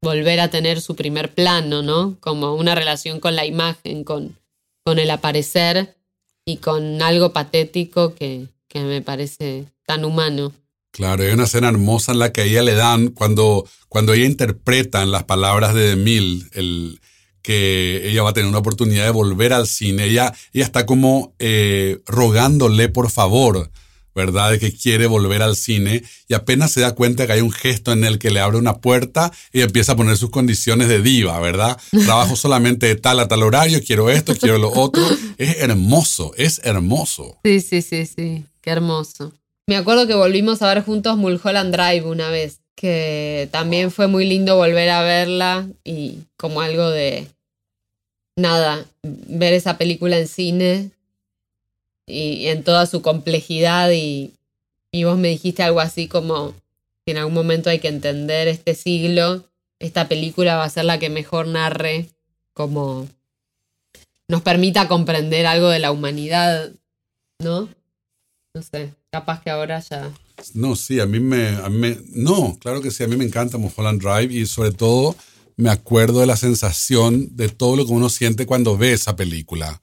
volver a tener su primer plano, ¿no? Como una relación con la imagen, con, con el aparecer y con algo patético que, que me parece tan humano. Claro, hay una escena hermosa en la que a ella le dan, cuando, cuando ella interpreta en las palabras de Emil, el, que ella va a tener una oportunidad de volver al cine, ella, ella está como eh, rogándole por favor, ¿verdad? De que quiere volver al cine y apenas se da cuenta que hay un gesto en el que le abre una puerta y empieza a poner sus condiciones de diva, ¿verdad? (laughs) Trabajo solamente de tal a tal horario, quiero esto, quiero lo otro. Es hermoso, es hermoso. Sí, sí, sí, sí. Qué hermoso. Me acuerdo que volvimos a ver juntos Mulholland Drive una vez, que también fue muy lindo volver a verla y como algo de nada, ver esa película en cine y, en toda su complejidad y, y vos me dijiste algo así como que en algún momento hay que entender este siglo, esta película va a ser la que mejor narre como nos permita comprender algo de la humanidad, ¿no? No sé, capaz que ahora ya. No, sí, a mí me, a mí No, claro que sí, a mí me encanta Mulholland Drive y sobre todo me acuerdo de la sensación de todo lo que uno siente cuando ve esa película.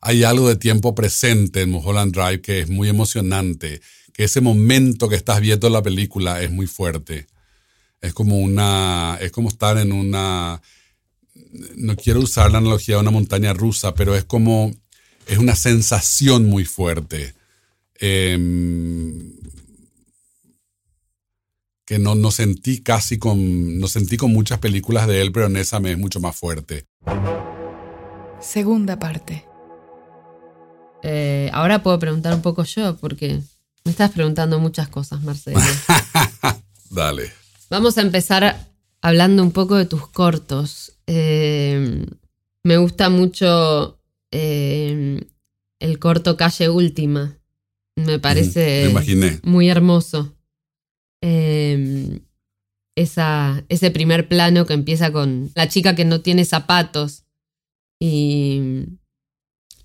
Hay algo de tiempo presente en Mulholland Drive que es muy emocionante, que ese momento que estás viendo la película es muy fuerte. Es como una, es como estar en una, no quiero usar la analogía de una montaña rusa, pero es como, es una sensación muy fuerte. Em, que no, no sentí casi con, no sentí con muchas películas de él, pero en esa me es mucho más fuerte. Segunda parte. Eh, ahora puedo preguntar un poco yo, porque me estás preguntando muchas cosas, Marcelo. (laughs) Dale. Vamos a empezar hablando un poco de tus cortos. Eh, me gusta mucho eh, el corto Calle Última. Me parece muy hermoso. Eh, esa, ese primer plano que empieza con la chica que no tiene zapatos y,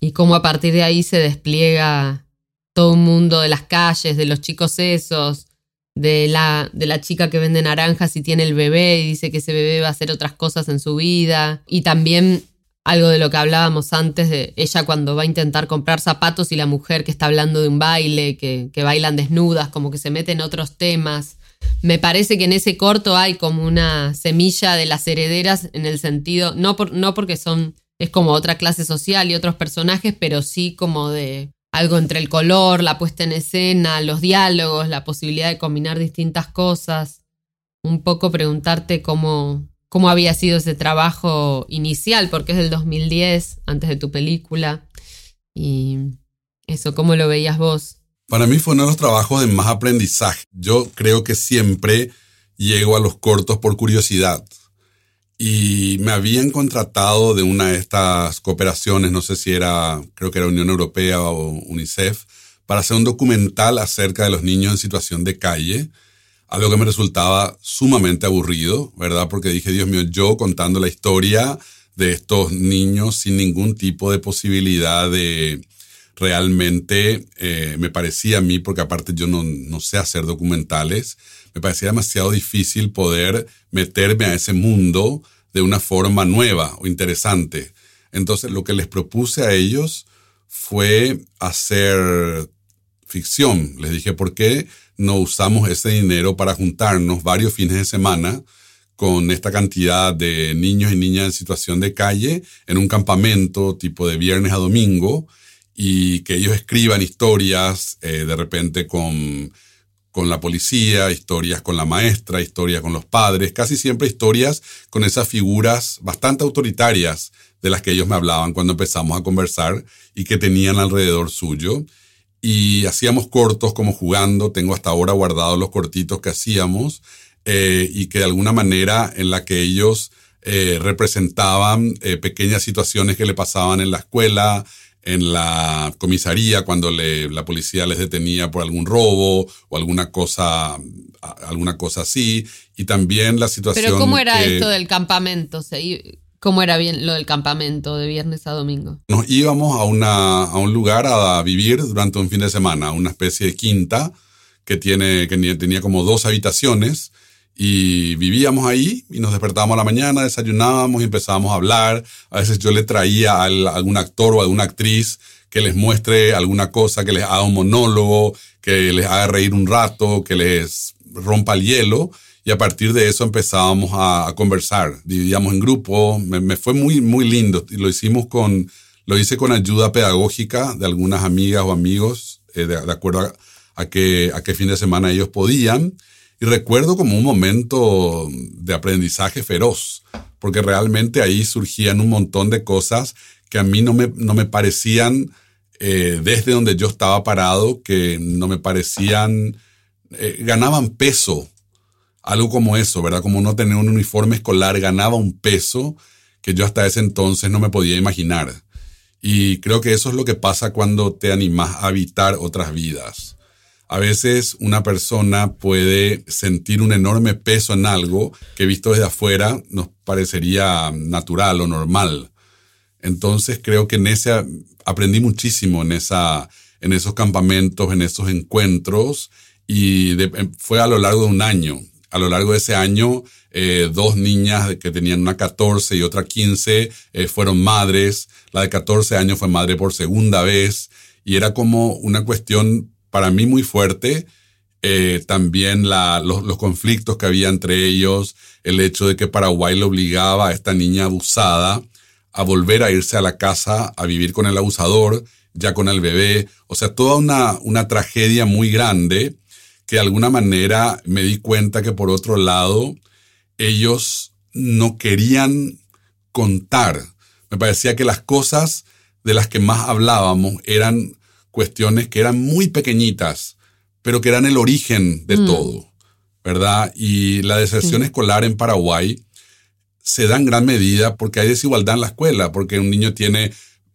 y cómo a partir de ahí se despliega todo un mundo de las calles, de los chicos esos, de la, de la chica que vende naranjas y tiene el bebé y dice que ese bebé va a hacer otras cosas en su vida. Y también algo de lo que hablábamos antes de ella cuando va a intentar comprar zapatos y la mujer que está hablando de un baile, que, que bailan desnudas, como que se mete en otros temas. Me parece que en ese corto hay como una semilla de las herederas en el sentido, no, por, no porque son, es como otra clase social y otros personajes, pero sí como de algo entre el color, la puesta en escena, los diálogos, la posibilidad de combinar distintas cosas. Un poco preguntarte cómo, cómo había sido ese trabajo inicial, porque es del 2010, antes de tu película. Y eso, ¿cómo lo veías vos? Para mí fue uno de los trabajos de más aprendizaje. Yo creo que siempre llego a los cortos por curiosidad y me habían contratado de una de estas cooperaciones, no sé si era, creo que era Unión Europea o UNICEF, para hacer un documental acerca de los niños en situación de calle, algo que me resultaba sumamente aburrido, ¿verdad? Porque dije, Dios mío, yo contando la historia de estos niños sin ningún tipo de posibilidad de realmente, eh, me parecía a mí, porque aparte yo no, no sé hacer documentales, me parecía demasiado difícil poder meterme a ese mundo de una forma nueva o interesante. Entonces lo que les propuse a ellos fue hacer ficción. Les dije, ¿por qué no usamos ese dinero para juntarnos varios fines de semana con esta cantidad de niños y niñas en situación de calle en un campamento tipo de viernes a domingo y que ellos escriban historias eh, de repente con con la policía, historias con la maestra, historias con los padres, casi siempre historias con esas figuras bastante autoritarias de las que ellos me hablaban cuando empezamos a conversar y que tenían alrededor suyo. Y hacíamos cortos como jugando, tengo hasta ahora guardados los cortitos que hacíamos eh, y que de alguna manera en la que ellos eh, representaban eh, pequeñas situaciones que le pasaban en la escuela, en la comisaría cuando la policía les detenía por algún robo o alguna cosa, alguna cosa así. Y también la situación. Pero ¿cómo era esto del campamento? ¿Cómo era bien lo del campamento de viernes a domingo? Nos íbamos a, una, a un lugar a vivir durante un fin de semana, una especie de quinta que, tiene, que tenía como dos habitaciones y vivíamos ahí y nos despertábamos a la mañana, desayunábamos y empezábamos a hablar. A veces yo le traía a algún actor o alguna actriz que les muestre alguna cosa, que les haga un monólogo, que les haga reír un rato, que les rompa el hielo. Y a partir de eso empezábamos a, conversar. Dividíamos en grupo. Me, fue muy, muy lindo. Lo hicimos con, lo hice con ayuda pedagógica de algunas amigas o amigos, eh, de, acuerdo a, a, a qué fin de semana ellos podían. Y recuerdo como un momento de aprendizaje feroz, porque realmente ahí surgían un montón de cosas que a mí no me, no me parecían, eh, desde donde yo estaba parado, que no me parecían, eh, ganaban peso, algo como eso, ¿verdad? Como no tener un uniforme escolar ganaba un peso que yo hasta ese entonces no me podía imaginar. Y creo que eso es lo que pasa cuando te animas a habitar otras vidas. A veces una persona puede sentir un enorme peso en algo que visto desde afuera nos parecería natural o normal. Entonces creo que en ese aprendí muchísimo en, esa, en esos campamentos, en esos encuentros y fue a lo largo de un año. A lo largo de ese año, eh, dos niñas que tenían una 14 y otra 15 eh, fueron madres. La de 14 años fue madre por segunda vez y era como una cuestión para mí muy fuerte. Eh, también los, conflictos que había entre ellos, el hecho de que Paraguay le obligaba a esta niña abusada a volver a irse a la casa a vivir con el abusador, ya con el bebé. O sea, toda una, una tragedia muy grande que de alguna manera me di cuenta que por otro lado ellos no querían contar. Me parecía que las cosas de las que más hablábamos eran cuestiones que eran muy pequeñitas, pero que eran el origen de mm. todo, ¿verdad? Y la deserción escolar en Paraguay se da en gran medida porque hay desigualdad en la escuela, porque un niño tiene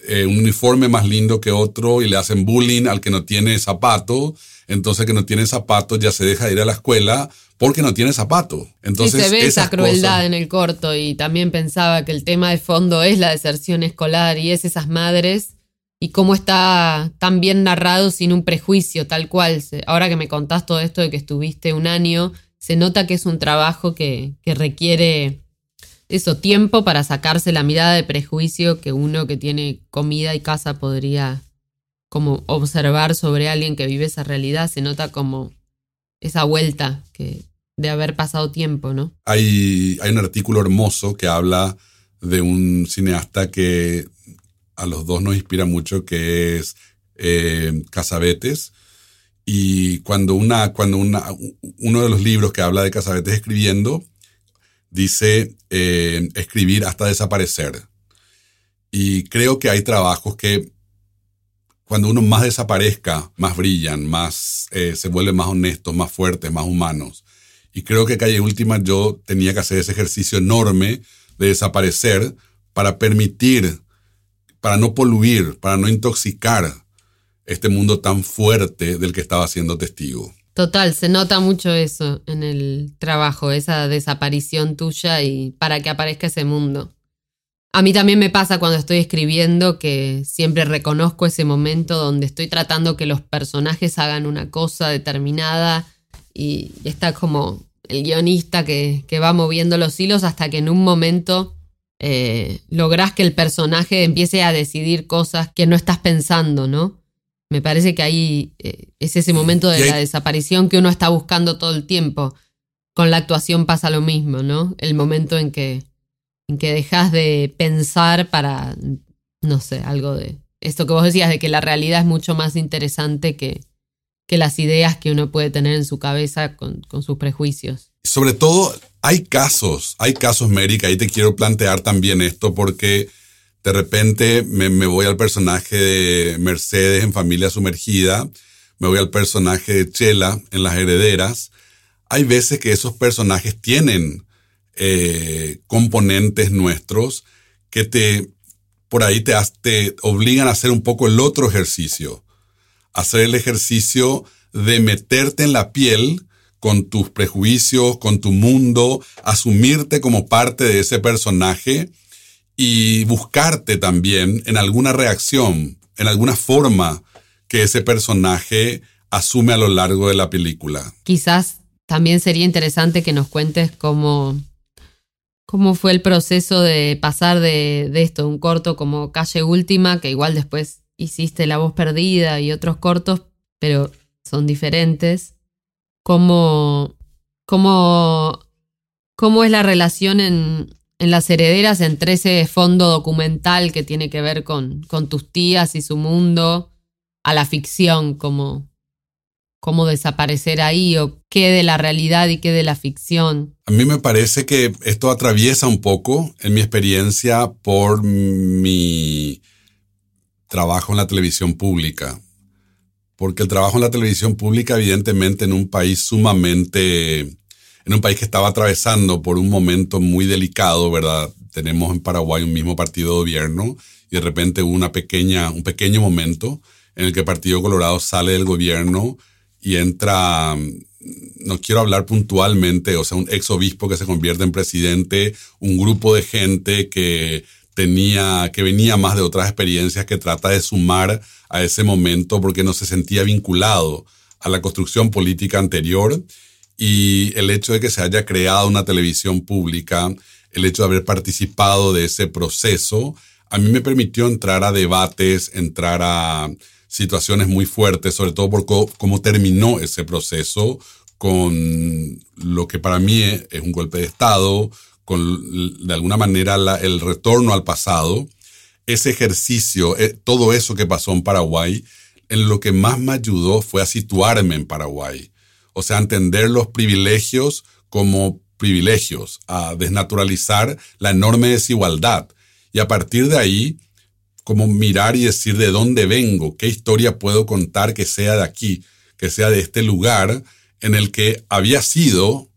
eh, un uniforme más lindo que otro y le hacen bullying al que no tiene zapatos, entonces que no tiene zapatos ya se deja de ir a la escuela porque no tiene zapato. Entonces, se ve esa crueldad cosas- en el corto y también pensaba que el tema de fondo es la deserción escolar y es esas madres y cómo está tan bien narrado sin un prejuicio tal cual. Ahora que me contás todo esto de que estuviste un año, se nota que es un trabajo que, que requiere eso, tiempo para sacarse la mirada de prejuicio que uno que tiene comida y casa podría como observar sobre alguien que vive esa realidad. Se nota como esa vuelta que de haber pasado tiempo, ¿no? Hay, hay un artículo hermoso que habla de un cineasta que a los dos nos inspira mucho, que es eh, Casabetes. Y cuando, una, cuando una, uno de los libros que habla de Casabetes escribiendo, dice eh, escribir hasta desaparecer. Y creo que hay trabajos que cuando uno más desaparezca, más brillan, más eh, se vuelven más honestos, más fuertes, más humanos. Y creo que Calle Última yo tenía que hacer ese ejercicio enorme de desaparecer para permitir, para no poluir, para no intoxicar este mundo tan fuerte del que estaba siendo testigo. Total, se nota mucho eso en el trabajo, esa desaparición tuya y para que aparezca ese mundo. A mí también me pasa cuando estoy escribiendo que siempre reconozco ese momento donde estoy tratando que los personajes hagan una cosa determinada y está como el guionista que, que va moviendo los hilos hasta que en un momento eh, lográs que el personaje empiece a decidir cosas que no estás pensando, ¿no? Me parece que ahí eh, es ese momento de la desaparición que uno está buscando todo el tiempo. Con la actuación pasa lo mismo, ¿no? El momento en que, en que dejas de pensar para, no sé, algo de esto que vos decías, de que la realidad es mucho más interesante que, que las ideas que uno puede tener en su cabeza con, con sus prejuicios. Sobre todo, hay casos, hay casos, Mary, que ahí te quiero plantear también esto, porque de repente me, voy al personaje de Mercedes en Familia Sumergida, me voy al personaje de Chela en Las Herederas. Hay veces que esos personajes tienen eh, componentes nuestros que te, por ahí te, te obligan a hacer un poco el otro ejercicio, hacer el ejercicio de meterte en la piel con tus prejuicios, con tu mundo, asumirte como parte de ese personaje y buscarte también en alguna reacción, en alguna forma que ese personaje asume a lo largo de la película. Quizás también sería interesante que nos cuentes cómo, cómo fue el proceso de pasar de, de esto, un corto como Calle Última, que igual después hiciste La Voz Perdida y otros cortos, pero son diferentes. Cómo, cómo, cómo es la relación en, en las herederas entre ese fondo documental que tiene que ver con, con tus tías y su mundo, a la ficción, como cómo desaparecer ahí o qué de la realidad y qué de la ficción. A mí me parece que esto atraviesa un poco, en mi experiencia, por mi trabajo en la televisión pública. Porque el trabajo en la televisión pública, evidentemente, en un país sumamente, en un país que estaba atravesando por un momento muy delicado, ¿verdad? Tenemos en Paraguay un mismo partido de gobierno y de repente hubo una pequeña, un pequeño momento en el que el Partido Colorado sale del gobierno y entra, no quiero hablar puntualmente, o sea, un ex obispo que se convierte en presidente, un grupo de gente que tenía, que venía más de otras experiencias, que trata de sumar a ese momento porque no se sentía vinculado a la construcción política anterior. Y el hecho de que se haya creado una televisión pública, el hecho de haber participado de ese proceso, a mí me permitió entrar a debates, entrar a situaciones muy fuertes, sobre todo por co- cómo terminó ese proceso con lo que para mí es un golpe de Estado, de alguna manera el retorno al pasado, ese ejercicio, eh, todo eso que pasó en Paraguay, en lo que más me ayudó fue a situarme en Paraguay. O sea, entender los privilegios como privilegios, a desnaturalizar la enorme desigualdad. Y a partir de ahí, como mirar y decir de dónde vengo, qué historia puedo contar que sea de aquí, que sea de este lugar en el que había sido,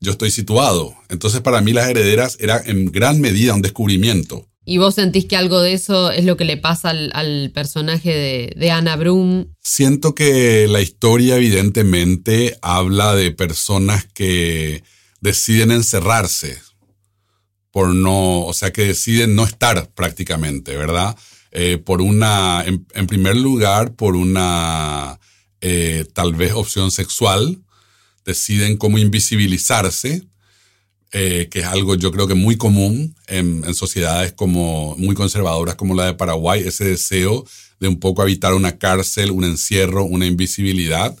yo estoy situado. Entonces para mí las herederas era en gran medida un descubrimiento. ¿Y vos sentís que algo de eso es lo que le pasa al, personaje de, de Anna Brum? Siento que la historia evidentemente habla de personas que deciden encerrarse por no, o sea, que deciden no estar prácticamente, ¿verdad? Eh, por una, en, primer lugar, por una eh, tal vez opción sexual, deciden cómo invisibilizarse, eh, que es algo yo creo que muy común en, sociedades como muy conservadoras como la de Paraguay, ese deseo de un poco habitar una cárcel, un encierro, una invisibilidad.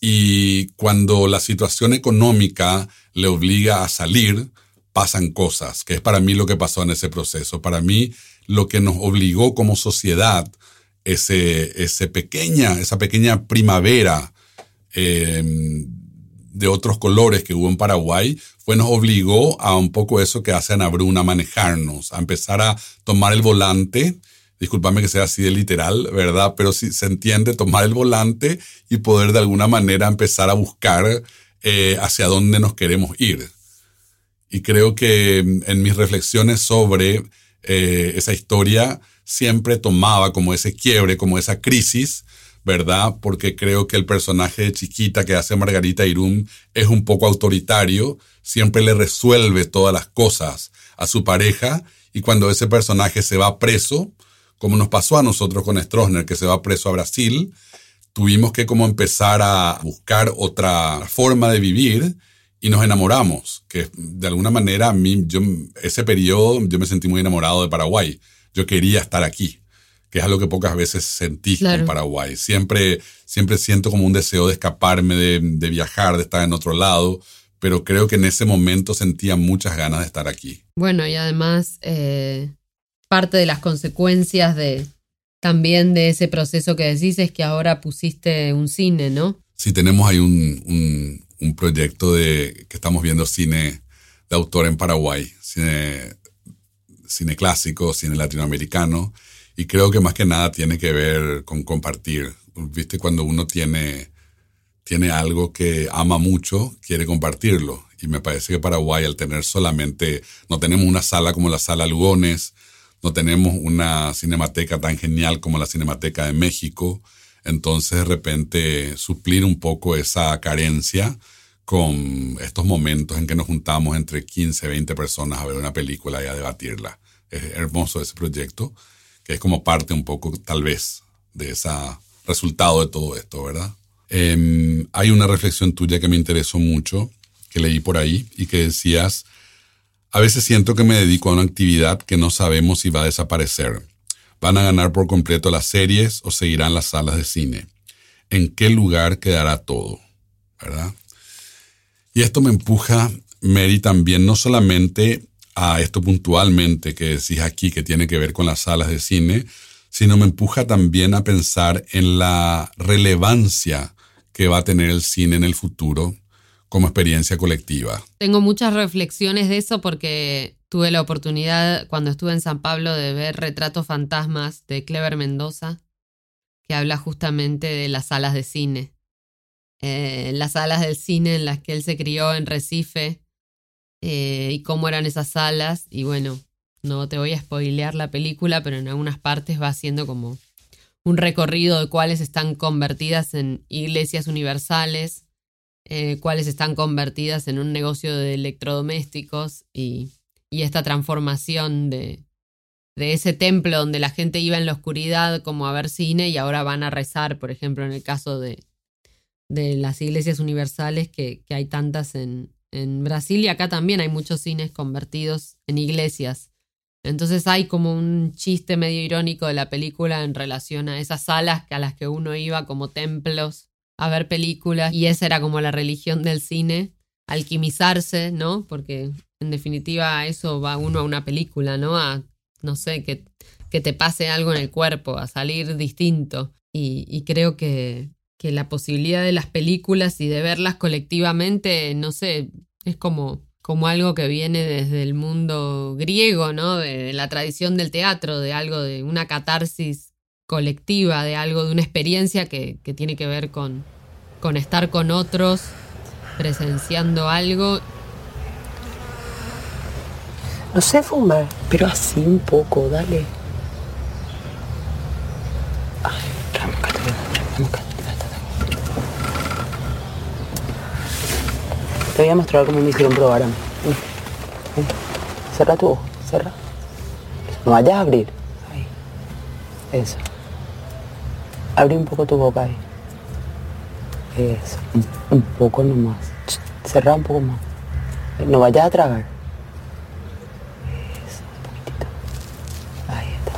Y cuando la situación económica le obliga a salir, pasan cosas, que es para mí lo que pasó en ese proceso. Para mí, lo que nos obligó como sociedad, ese, ese pequeña, esa pequeña primavera eh, de otros colores que hubo en Paraguay, fue nos obligó a un poco eso que hace Ana Bruna, manejarnos, a empezar a tomar el volante. Disculpame que sea así de literal, ¿verdad? Pero si se entiende, tomar el volante y poder de alguna manera empezar a buscar eh, hacia dónde nos queremos ir. Y creo que en mis reflexiones sobre eh, esa historia siempre tomaba como ese quiebre, como esa crisis, ¿verdad? Porque creo que el personaje de chiquita que hace Margarita Irún es un poco autoritario, siempre le resuelve todas las cosas a su pareja y cuando ese personaje se va preso, como nos pasó a nosotros con Stroessner, que se va preso a Brasil, tuvimos que como empezar a buscar otra forma de vivir y nos enamoramos, que de alguna manera a mí, yo, ese periodo yo me sentí muy enamorado de Paraguay. Yo quería estar aquí, que es algo que pocas veces sentí en Paraguay. Siempre, siempre siento como un deseo de escaparme, de, de, viajar, de estar en otro lado, pero creo que en ese momento sentía muchas ganas de estar aquí. Bueno, y además eh, parte de las consecuencias de también de ese proceso que decís es que ahora pusiste un cine, ¿no? Sí, tenemos ahí un un proyecto de que estamos viendo cine de autor en Paraguay, cine, cine clásico, cine latinoamericano, y creo que más que nada tiene que ver con compartir. Viste, cuando uno tiene, tiene algo que ama mucho, quiere compartirlo. Y me parece que Paraguay, al tener solamente, no tenemos una sala como la sala Lugones, no tenemos una cinemateca tan genial como la Cinemateca de México, entonces, de repente, suplir un poco esa carencia con estos momentos en que nos juntamos entre 15, 20 personas a ver una película y a debatirla. Es hermoso ese proyecto, que es como parte un poco, tal vez, de ese resultado de todo esto, ¿verdad? Em, hay una reflexión tuya que me interesó mucho, que leí por ahí, y que decías, a veces siento que me dedico a una actividad que no sabemos si va a desaparecer ¿Van a ganar por completo las series o seguirán las salas de cine? ¿En qué lugar quedará todo? ¿Verdad? Y esto me empuja, Mary, también no solamente a esto puntualmente que decís aquí que tiene que ver con las salas de cine, sino me empuja también a pensar en la relevancia que va a tener el cine en el futuro como experiencia colectiva. Tengo muchas reflexiones de eso porque tuve la oportunidad cuando estuve en San Pablo de ver Retratos Fantasmas de Clever Mendoza, que habla justamente de las salas de cine. Eh, las salas del cine en las que él se crió en Recife eh, y cómo eran esas salas. Y bueno, no te voy a spoilear la película, pero en algunas partes va haciendo como un recorrido de cuáles están convertidas en iglesias universales eh, cuáles están convertidas en un negocio de electrodomésticos y, esta transformación de, de ese templo donde la gente iba en la oscuridad como a ver cine y ahora van a rezar, por ejemplo, en el caso de, de las iglesias universales que, que hay tantas en, en, Brasil y acá también hay muchos cines convertidos en iglesias. Entonces hay como un chiste medio irónico de la película en relación a esas salas a las que uno iba como templos a ver películas y esa era como la religión del cine, alquimizarse, ¿no? Porque en definitiva eso va uno a una película, ¿no? A, no sé, que, que te pase algo en el cuerpo, a salir distinto. Y, creo que, que la posibilidad de las películas y de verlas colectivamente, no sé, es como, como algo que viene desde el mundo griego, ¿no? De, la tradición del teatro, de algo de una catarsis colectiva, de algo, de una experiencia que, tiene que ver con, con estar con otros, presenciando algo. No sé fumar, pero así un poco, dale. Ay. Te voy a mostrar cómo me hicieron probar a mí. Cerra tu ojo, cerra. No vayas a abrir. Eso. Abre un poco tu boca ahí. Eso. Un poco nomás. Cerra un poco más. No vayas a tragar. Eso, un poquitito. Ahí está.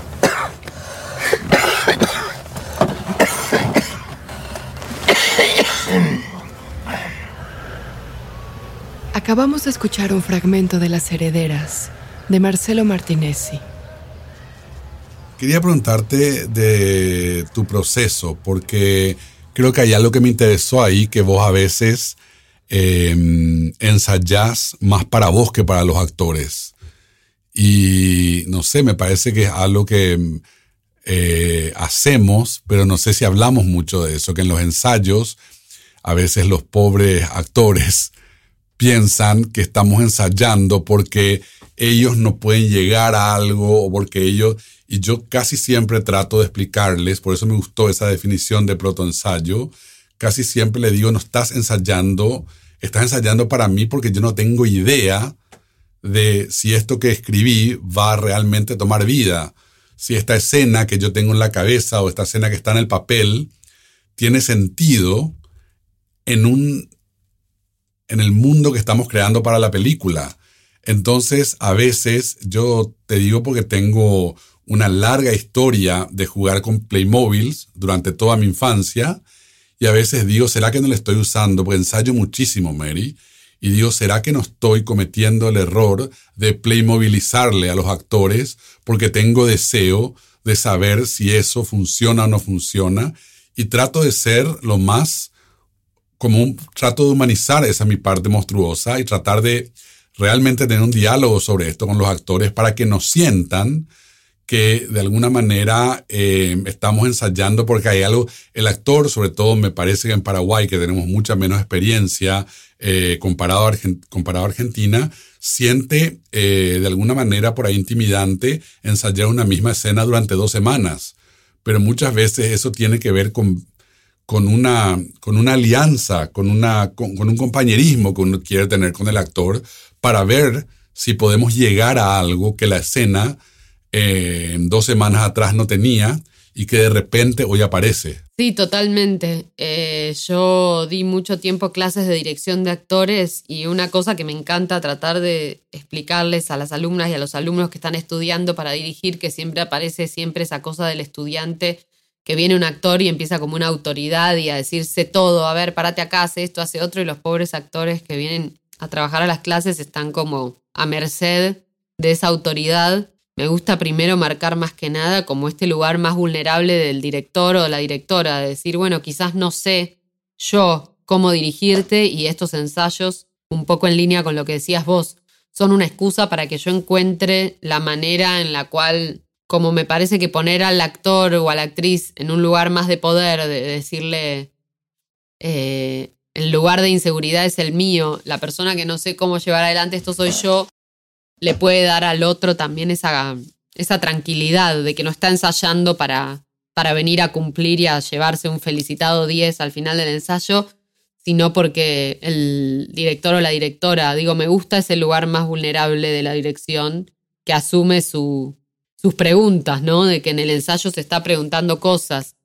Acabamos de escuchar un fragmento de Las Herederas de Marcelo Martinezzi. Quería preguntarte de tu proceso, porque creo que hay algo que me interesó ahí, que vos a veces eh, ensayás más para vos que para los actores. Y no sé, me parece que es algo que eh, hacemos, pero no sé si hablamos mucho de eso, que en los ensayos a veces los pobres actores piensan que estamos ensayando porque ellos no pueden llegar a algo o porque ellos... Y yo casi siempre trato de explicarles, por eso me gustó esa definición de protoensayo, casi siempre le digo, no estás ensayando, estás ensayando para mí porque yo no tengo idea de si esto que escribí va a realmente tomar vida, si esta escena que yo tengo en la cabeza o esta escena que está en el papel tiene sentido en un en el mundo que estamos creando para la película. Entonces, a veces yo te digo porque tengo una larga historia de jugar con Playmobiles durante toda mi infancia y a veces digo, ¿será que no le estoy usando? Porque ensayo muchísimo, Mary. Y digo, ¿será que no estoy cometiendo el error de playmobilizarle a los actores porque tengo deseo de saber si eso funciona o no funciona? Y trato de ser lo más como un trato de humanizar esa mi parte monstruosa y tratar de realmente tener un diálogo sobre esto con los actores para que nos sientan que de alguna manera eh, estamos ensayando porque hay algo, el actor, sobre todo me parece que en Paraguay, que tenemos mucha menos experiencia eh, comparado, a comparado Argentina, siente eh, de alguna manera por ahí intimidante ensayar una misma escena durante dos semanas. Pero muchas veces eso tiene que ver con con una, con una alianza, con, una, con, un compañerismo que uno quiere tener con el actor para ver si podemos llegar a algo que la escena eh, dos semanas atrás no tenía y que de repente hoy aparece. Sí, totalmente. Eh, yo di mucho tiempo clases de dirección de actores y una cosa que me encanta tratar de explicarles a las alumnas y a los alumnos que están estudiando para dirigir, que siempre aparece siempre esa cosa del estudiante que viene un actor y empieza como una autoridad y a decirse todo, a ver, párate acá, hace esto, hace otro, y los pobres actores que vienen a trabajar a las clases están como a merced de esa autoridad. Me gusta primero marcar más que nada como este lugar más vulnerable del director o de la directora, de decir, bueno, quizás no sé yo cómo dirigirte y estos ensayos, un poco en línea con lo que decías vos, son una excusa para que yo encuentre la manera en la cual como me parece que poner al actor o a la actriz en un lugar más de poder, de decirle, eh, el lugar de inseguridad es el mío, la persona que no sé cómo llevar adelante esto soy yo, le puede dar al otro también esa, esa tranquilidad de que no está ensayando para, para venir a cumplir y a llevarse un felicitado 10 al final del ensayo, sino porque el director o la directora, digo, me gusta ese lugar más vulnerable de la dirección que asume su, sus preguntas, ¿no? De que en el ensayo se está preguntando cosas.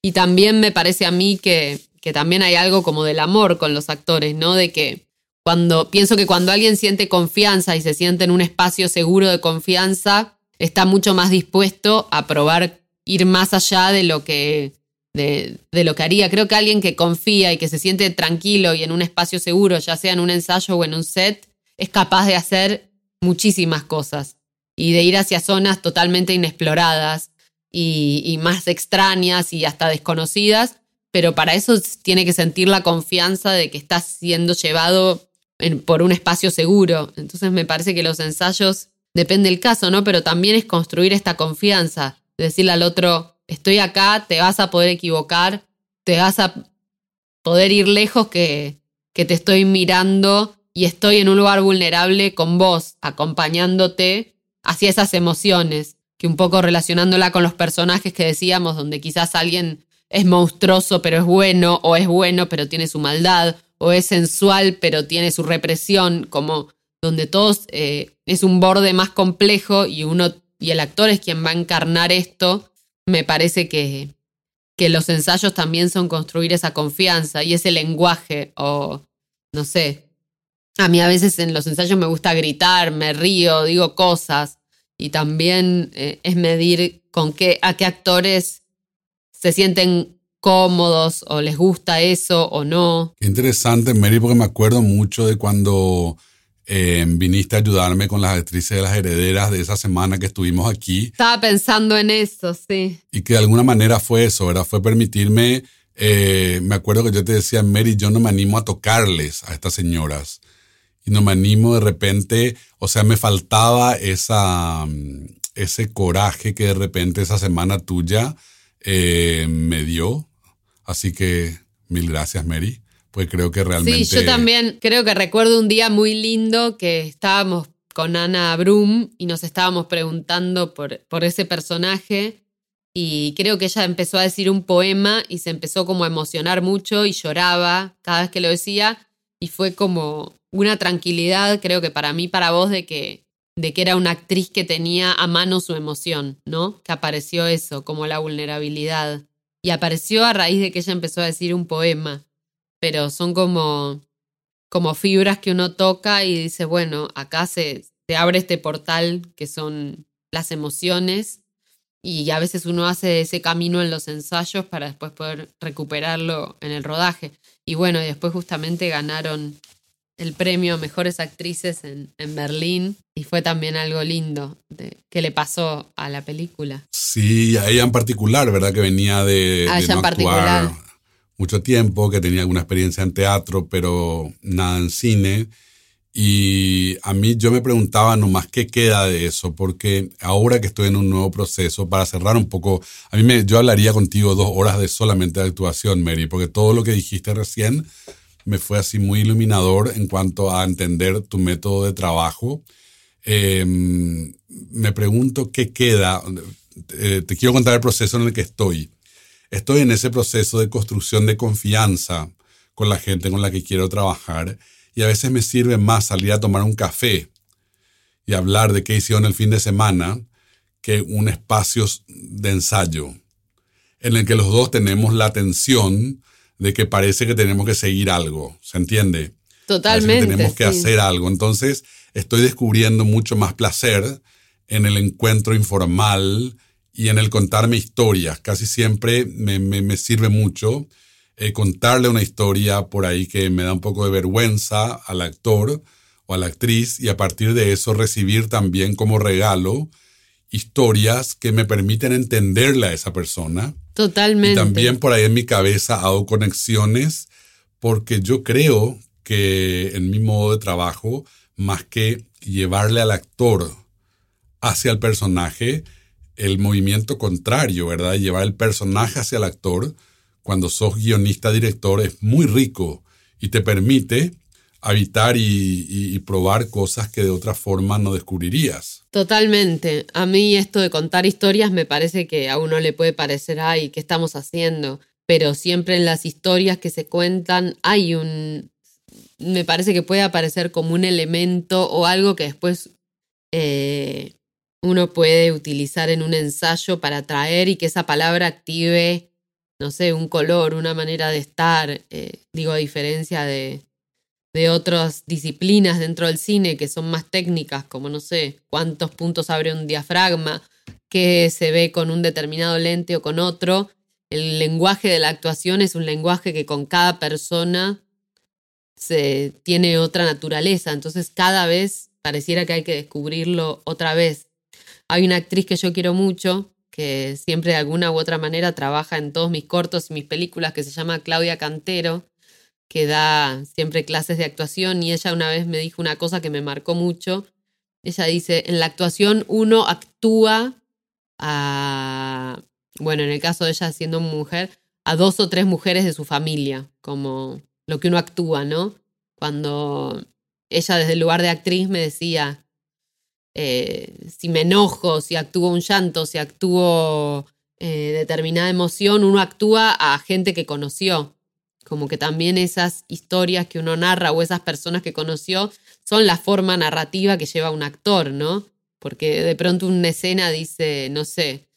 Y también me parece a mí que, que también hay algo como del amor con los actores, ¿no? De que cuando pienso que cuando alguien siente confianza y se siente en un espacio seguro de confianza, está mucho más dispuesto a probar ir más allá de lo que de, de, lo que haría. Creo que alguien que confía y que se siente tranquilo y en un espacio seguro, ya sea en un ensayo o en un set, es capaz de hacer muchísimas cosas y de ir hacia zonas totalmente inexploradas y, más extrañas y hasta desconocidas, pero para eso tiene que sentir la confianza de que está siendo llevado por un espacio seguro. Entonces me parece que los ensayos, depende del caso, ¿no? Pero también es construir esta confianza, decirle al otro, estoy acá, te vas a poder equivocar, te vas a poder ir lejos que, que te estoy mirando y estoy en un lugar vulnerable con vos, acompañándote hacia esas emociones, que un poco relacionándola con los personajes que decíamos, donde quizás alguien es monstruoso pero es bueno, o es bueno pero tiene su maldad, o es sensual pero tiene su represión, como donde todos eh, es un borde más complejo y uno y el actor es quien va a encarnar esto, me parece que, que los ensayos también son construir esa confianza y ese lenguaje o no sé. A mí a veces en los ensayos me gusta gritar, me río, digo cosas y también eh, es medir con qué a qué actores se sienten cómodos o les gusta eso o no. Qué interesante, Mary, porque me acuerdo mucho de cuando eh, viniste a ayudarme con las actrices de las herederas de esa semana que estuvimos aquí. Estaba pensando en eso, sí. Y que de alguna manera fue eso, ¿verdad? Fue permitirme, eh, me acuerdo que yo te decía, Mary, yo no me animo a tocarles a estas señoras. Y no me animo de repente, o sea, me faltaba esa, mm, ese coraje que de repente esa semana tuya eh, me dio. Así que mil gracias, Mary. Pues creo que realmente. Sí, yo también creo que recuerdo un día muy lindo que estábamos con Ana Brum y nos estábamos preguntando por, por ese personaje. Y creo que ella empezó a decir un poema y se empezó como a emocionar mucho y lloraba cada vez que lo decía. Y fue como una tranquilidad, creo que para mí, para vos, de que, de que era una actriz que tenía a mano su emoción, ¿no? Que apareció eso, como la vulnerabilidad. Y apareció a raíz de que ella empezó a decir un poema. Pero son como, como fibras que uno toca y dice, bueno, acá se, se abre este portal que son las emociones y a veces uno hace ese camino en los ensayos para después poder recuperarlo en el rodaje. Y bueno, y después justamente ganaron el premio a Mejores Actrices en, en Berlín y fue también algo lindo de, que le pasó a la película. Sí, a ella en particular, ¿verdad? Que venía de, A de ella en particular. actuar mucho tiempo, que tenía alguna experiencia en teatro, pero nada en cine. Y a mí yo me preguntaba nomás qué queda de eso, porque ahora que estoy en un nuevo proceso, para cerrar un poco, a mí me, yo hablaría contigo dos horas de solamente de actuación, Mary, porque todo lo que dijiste recién me fue así muy iluminador en cuanto a entender tu método de trabajo. Eh, me pregunto qué queda. Eh, te quiero contar el proceso en el que estoy. Estoy en ese proceso de construcción de confianza con la gente con la que quiero trabajar y a veces me sirve más salir a tomar un café y hablar de qué hicieron el fin de semana que un espacio de ensayo en el que los dos tenemos la tensión de que parece que tenemos que seguir algo, ¿se entiende? Totalmente. Que tenemos que sí. hacer algo. Entonces estoy descubriendo mucho más placer en el encuentro informal y en el contarme historias. Casi siempre me, me- me sirve mucho eh, contarle una historia por ahí que me da un poco de vergüenza al actor o a la actriz y a partir de eso recibir también como regalo historias que me permiten entenderle a esa persona. Totalmente. Y también por ahí en mi cabeza hago conexiones porque yo creo que en mi modo de trabajo, más que llevarle al actor hacia el personaje, el movimiento contrario, ¿verdad? Llevar el personaje hacia el actor, cuando sos guionista, director, es muy rico y te permite habitar y, probar cosas que de otra forma no descubrirías. Totalmente. A mí esto de contar historias me parece que a uno le puede parecer, ay, ¿qué estamos haciendo? Pero siempre en las historias que se cuentan hay un... Me parece que puede aparecer como un elemento o algo que después eh, uno puede utilizar en un ensayo para traer y que esa palabra active, no sé, un color, una manera de estar. eh, digo, a diferencia de, de otras disciplinas dentro del cine que son más técnicas, como no sé cuántos puntos abre un diafragma, qué se ve con un determinado lente o con otro. El lenguaje de la actuación es un lenguaje que con cada persona se tiene otra naturaleza, entonces cada vez pareciera que hay que descubrirlo otra vez. Hay una actriz que yo quiero mucho, que siempre de alguna u otra manera trabaja en todos mis cortos y mis películas, que se llama Claudia Cantero, que da siempre clases de actuación y ella una vez me dijo una cosa que me marcó mucho. Ella dice, en la actuación uno actúa a, bueno, en el caso de ella siendo mujer, a dos o tres mujeres de su familia, como lo que uno actúa, ¿no? Cuando ella desde el lugar de actriz me decía, eh, si me enojo, si actúo un llanto, si actúo eh, determinada emoción, uno actúa a gente que conoció. Como que también esas historias que uno narra o esas personas que conoció son la forma narrativa que lleva un actor, ¿no? Porque de pronto una escena dice, no sé,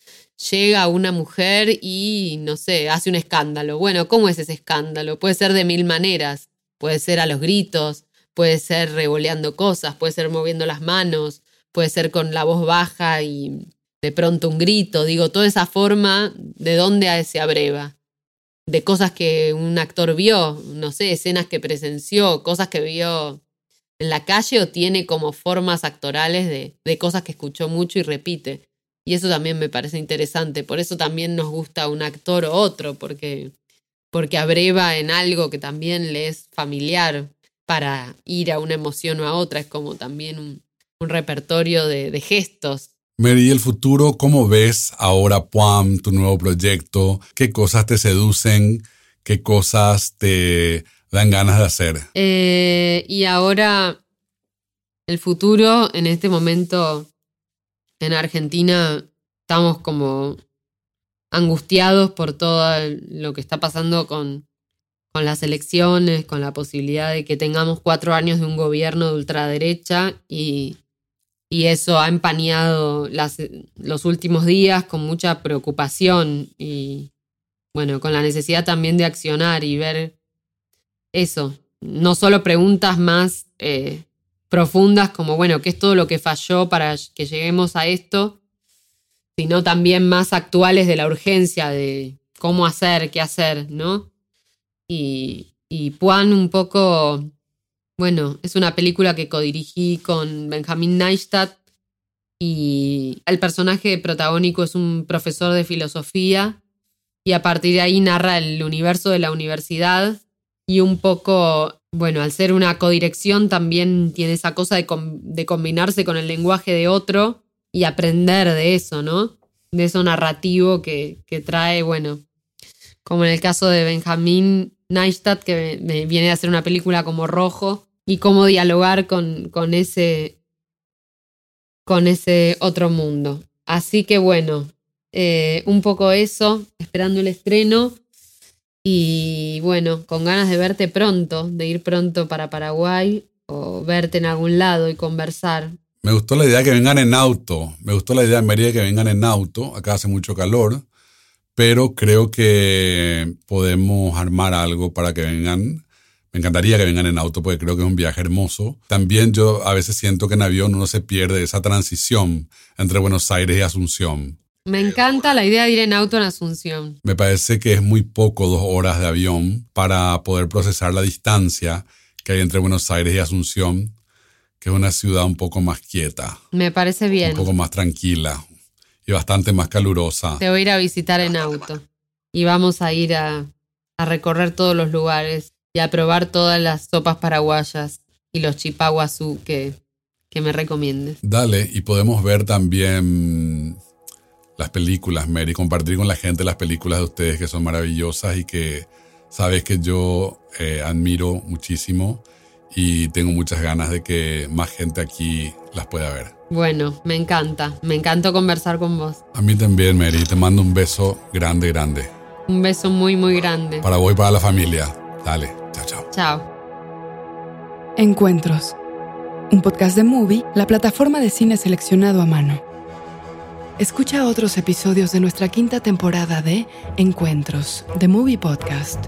llega una mujer y, no sé, hace un escándalo. Bueno, ¿cómo es ese escándalo? Puede ser de mil maneras. Puede ser a los gritos, puede ser revoleando cosas, puede ser moviendo las manos, puede ser con la voz baja y de pronto un grito. Digo, toda esa forma, ¿de dónde se abreva? De cosas que un actor vio, no sé, escenas que presenció, cosas que vio en la calle o tiene como formas actorales de, de cosas que escuchó mucho y repite. Y eso también me parece interesante. Por eso también nos gusta un actor o otro, porque, porque abreva en algo que también le es familiar para ir a una emoción o a otra. Es como también un, repertorio de gestos Mary, el futuro, ¿cómo ves ahora Puam, tu nuevo proyecto? ¿Qué cosas te seducen? ¿Qué cosas te dan ganas de hacer? Eh, y ahora, el futuro, en este momento, en Argentina, estamos como angustiados por todo lo que está pasando con, con las elecciones, con la posibilidad de que tengamos cuatro años de un gobierno de ultraderecha y y eso ha empañado los últimos días con mucha preocupación y, bueno, con la necesidad también de accionar y ver eso, no solo preguntas más eh, profundas como, bueno, ¿qué es todo lo que falló para que lleguemos a esto? Sino también más actuales de la urgencia de cómo hacer, qué hacer, ¿no? Y, y un poco bueno, es una película que codirigí con Benjamin Neistat y el personaje protagónico es un profesor de filosofía y a partir de ahí narra el universo de la universidad y un poco, bueno, al ser una codirección también tiene esa cosa de, de combinarse con el lenguaje de otro y aprender de eso, ¿no? De eso narrativo que, que trae, bueno, como en el caso de Benjamin Neistat, que me viene a hacer una película como Rojo, y cómo dialogar con, con, ese, con ese otro mundo. Así que bueno, eh, un poco eso, esperando el estreno y bueno, con ganas de verte pronto, de ir pronto para Paraguay o verte en algún lado y conversar. Me gustó la idea que vengan en auto, me gustó la idea Mérida que vengan en auto, acá hace mucho calor, pero creo que podemos armar algo para que vengan me encantaría que vengan en auto porque creo que es un viaje hermoso. También yo a veces siento que en avión uno se pierde esa transición entre Buenos Aires y Asunción. Me encanta la idea de ir en auto en Asunción. Me parece que es muy poco dos horas de avión para poder procesar la distancia que hay entre Buenos Aires y Asunción, que es una ciudad un poco más quieta. Me parece bien. Un poco más tranquila y bastante más calurosa. Te voy a ir a visitar en auto y vamos a ir a, a recorrer todos los lugares y a probar todas las sopas paraguayas y los chipaguazú que, que me recomiendes. Dale, y podemos ver también las películas, Mary, compartir con la gente las películas de ustedes que son maravillosas y que sabes que yo eh, admiro muchísimo y tengo muchas ganas de que más gente aquí las pueda ver. Bueno, me encanta, me encantó conversar con vos. A mí también, Mary, te mando un beso grande, grande. Un beso muy, muy grande. Para vos y para la familia. Dale. Chao, chao. Chao. Encuentros. Un podcast de Movie, la plataforma de cine seleccionado a mano. Escucha otros episodios de nuestra quinta temporada de Encuentros, The Movie Podcast,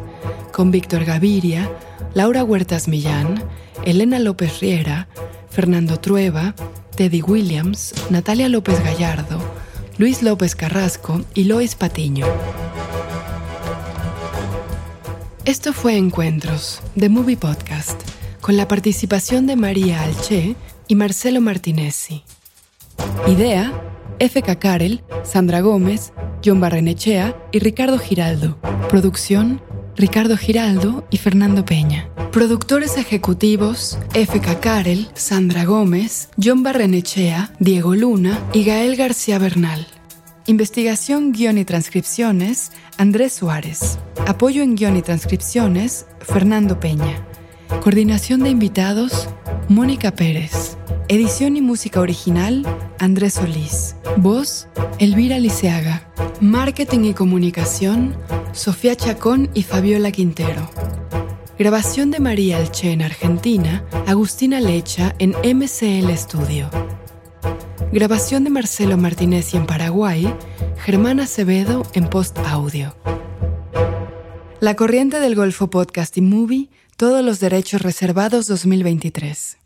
con Víctor Gaviria, Laura Huertas Millán, Elena López Riera, Fernando Trueba, Teddy Williams, Natalia López Gallardo, Luis López Carrasco y Lois Patiño. Esto fue Encuentros, The Movie Podcast, con la participación de María Alché y Marcelo Martinezzi. Idea, F.K. Karel, Sandra Gómez, John Barrenechea y Ricardo Giraldo. Producción, Ricardo Giraldo y Fernando Peña. Productores ejecutivos, F.K. Karel, Sandra Gómez, John Barrenechea, Diego Luna y Gael García Bernal. Investigación, guion y transcripciones, Andrés Suárez. Apoyo en guion y transcripciones, Fernando Peña. Coordinación de invitados, Mónica Pérez. Edición y música original, Andrés Solís. Voz, Elvira Liceaga. Marketing y comunicación, Sofía Chacón y Fabiola Quintero. Grabación de María Elche en Argentina, Agustina Lecha en MCL Studio. Grabación de Marcelo Martínez en Paraguay, Germán Acevedo en Post Audio. La Corriente del Golfo Podcast y Movie, todos los derechos reservados 2023.